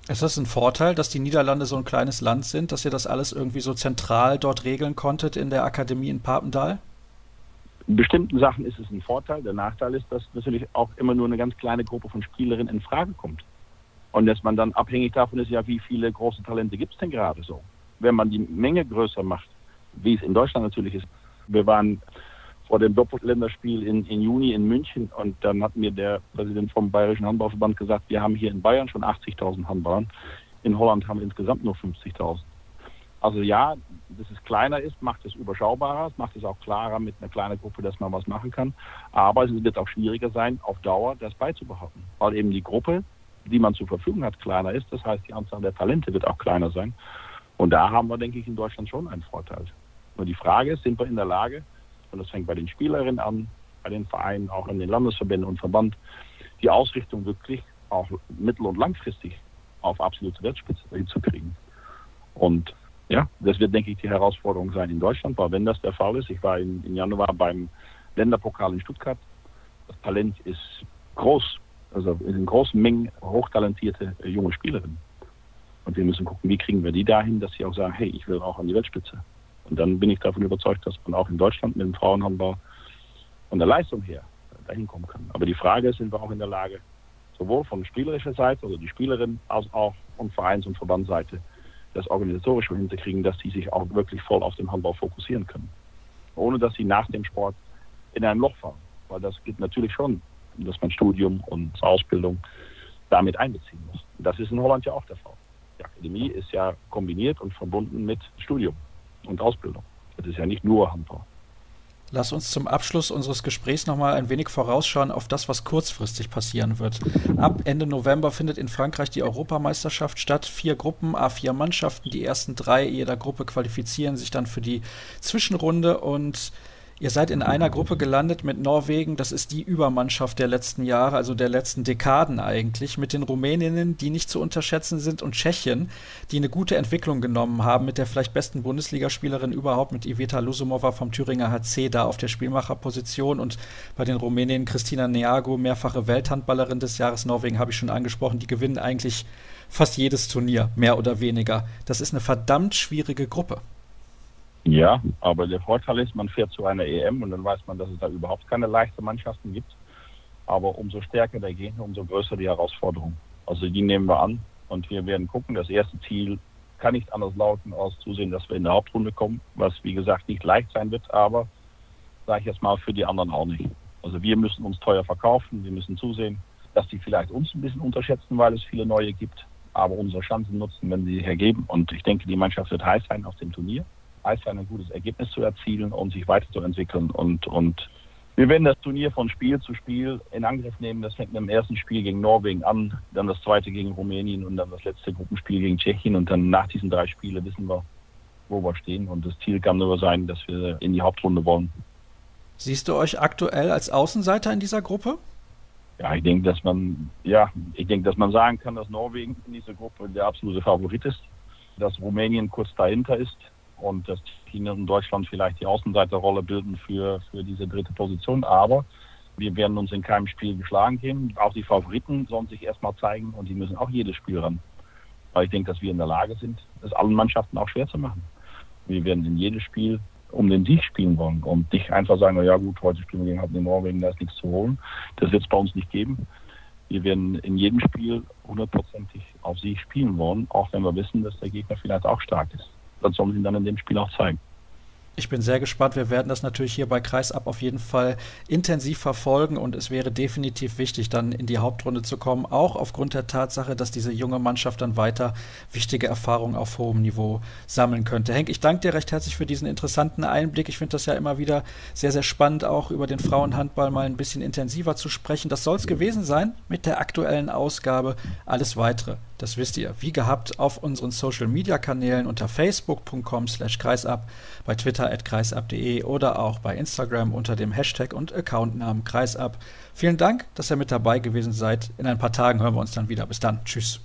Ist das ein Vorteil, dass die Niederlande so ein kleines Land sind, dass ihr das alles irgendwie so zentral dort regeln konntet in der Akademie in Papendal? In bestimmten Sachen ist es ein Vorteil. Der Nachteil ist, dass natürlich auch immer nur eine ganz kleine Gruppe von Spielerinnen in Frage kommt. Und dass man dann abhängig davon ist, ja, wie viele große Talente gibt es denn gerade so? Wenn man die Menge größer macht, wie es in Deutschland natürlich ist. Wir waren vor dem Doppelländerspiel in, in Juni in München und dann hat mir der Präsident vom Bayerischen Handballverband gesagt, wir haben hier in Bayern schon 80.000 Handballern, in Holland haben wir insgesamt nur 50.000. Also ja, dass es kleiner ist, macht es überschaubarer, es macht es auch klarer mit einer kleinen Gruppe, dass man was machen kann. Aber es wird auch schwieriger sein, auf Dauer das beizubehalten, weil eben die Gruppe, die man zur Verfügung hat, kleiner ist. Das heißt, die Anzahl der Talente wird auch kleiner sein. Und da haben wir, denke ich, in Deutschland schon einen Vorteil. Nur die Frage ist, sind wir in der Lage, und das fängt bei den Spielerinnen an, bei den Vereinen, auch in den Landesverbänden und Verband, die Ausrichtung wirklich auch mittel- und langfristig auf absolute Weltspitze hinzukriegen. Und ja, das wird, denke ich, die Herausforderung sein in Deutschland, weil wenn das der Fall ist, ich war im Januar beim Länderpokal in Stuttgart, das Talent ist groß, also in großen Mengen hochtalentierte äh, junge Spielerinnen. Und wir müssen gucken, wie kriegen wir die dahin, dass sie auch sagen, hey, ich will auch an die Weltspitze. Und dann bin ich davon überzeugt, dass man auch in Deutschland mit dem Frauenhandball von der Leistung her dahin kommen kann. Aber die Frage ist, sind wir auch in der Lage sowohl von spielerischer Seite oder die Spielerin als auch von Vereins- und Verbandsseite das organisatorisch hinzukriegen, dass die sich auch wirklich voll auf den Handball fokussieren können. Ohne dass sie nach dem Sport in ein Loch fallen. Weil das geht natürlich schon, dass man Studium und Ausbildung damit einbeziehen muss. Das ist in Holland ja auch der Fall. Die Akademie ist ja kombiniert und verbunden mit Studium und Ausbildung. Das ist ja nicht nur Handball. Lass uns zum Abschluss unseres Gesprächs nochmal ein wenig vorausschauen auf das, was kurzfristig passieren wird. Ab Ende November findet in Frankreich die Europameisterschaft statt. Vier Gruppen, A4 Mannschaften. Die ersten drei jeder Gruppe qualifizieren sich dann für die Zwischenrunde und Ihr seid in einer Gruppe gelandet mit Norwegen, das ist die Übermannschaft der letzten Jahre, also der letzten Dekaden eigentlich, mit den Rumäninnen, die nicht zu unterschätzen sind, und Tschechien, die eine gute Entwicklung genommen haben, mit der vielleicht besten Bundesligaspielerin überhaupt, mit Iveta Lusumova vom Thüringer HC da auf der Spielmacherposition und bei den Rumäninnen Christina Neago, mehrfache Welthandballerin des Jahres Norwegen, habe ich schon angesprochen, die gewinnen eigentlich fast jedes Turnier, mehr oder weniger. Das ist eine verdammt schwierige Gruppe. Ja, aber der Vorteil ist, man fährt zu einer EM und dann weiß man, dass es da überhaupt keine leichten Mannschaften gibt. Aber umso stärker der Gegner, umso größer die Herausforderung. Also die nehmen wir an und wir werden gucken. Das erste Ziel kann nicht anders lauten, als zusehen, dass wir in der Hauptrunde kommen, was wie gesagt nicht leicht sein wird, aber sage ich jetzt mal für die anderen auch nicht. Also wir müssen uns teuer verkaufen, wir müssen zusehen, dass die vielleicht uns ein bisschen unterschätzen, weil es viele neue gibt, aber unsere Chancen nutzen, wenn sie sich ergeben. Und ich denke, die Mannschaft wird heiß sein auf dem Turnier heiß sein, ein gutes Ergebnis zu erzielen und sich weiterzuentwickeln. Und, und wir werden das Turnier von Spiel zu Spiel in Angriff nehmen. Das fängt mit dem ersten Spiel gegen Norwegen an, dann das zweite gegen Rumänien und dann das letzte Gruppenspiel gegen Tschechien. Und dann nach diesen drei Spielen wissen wir, wo wir stehen. Und das Ziel kann nur sein, dass wir in die Hauptrunde wollen. Siehst du euch aktuell als Außenseiter in dieser Gruppe? Ja, ich denke, dass man, ja, ich denke, dass man sagen kann, dass Norwegen in dieser Gruppe der absolute Favorit ist, dass Rumänien kurz dahinter ist, und dass China und Deutschland vielleicht die Außenseiterrolle bilden für, für diese dritte Position. Aber wir werden uns in keinem Spiel geschlagen geben. Auch die Favoriten sollen sich erstmal zeigen und die müssen auch jedes Spiel ran. Weil ich denke, dass wir in der Lage sind, es allen Mannschaften auch schwer zu machen. Wir werden in jedes Spiel um den Sieg spielen wollen und nicht einfach sagen, na ja gut, heute spielen wir gegen Norwegen, da ist nichts zu holen. Das wird es bei uns nicht geben. Wir werden in jedem Spiel hundertprozentig auf Sieg spielen wollen, auch wenn wir wissen, dass der Gegner vielleicht auch stark ist das sollen sie dann in dem Spiel auch zeigen. Ich bin sehr gespannt. Wir werden das natürlich hier bei Kreisab auf jeden Fall intensiv verfolgen und es wäre definitiv wichtig, dann in die Hauptrunde zu kommen, auch aufgrund der Tatsache, dass diese junge Mannschaft dann weiter wichtige Erfahrungen auf hohem Niveau sammeln könnte. Henk, ich danke dir recht herzlich für diesen interessanten Einblick. Ich finde das ja immer wieder sehr, sehr spannend, auch über den Frauenhandball mal ein bisschen intensiver zu sprechen. Das soll es gewesen sein mit der aktuellen Ausgabe. Alles weitere das wisst ihr, wie gehabt, auf unseren Social Media Kanälen unter facebook.com slash kreisab, bei Twitter at kreisab.de oder auch bei Instagram unter dem Hashtag und Accountnamen kreisab. Vielen Dank, dass ihr mit dabei gewesen seid. In ein paar Tagen hören wir uns dann wieder. Bis dann. Tschüss.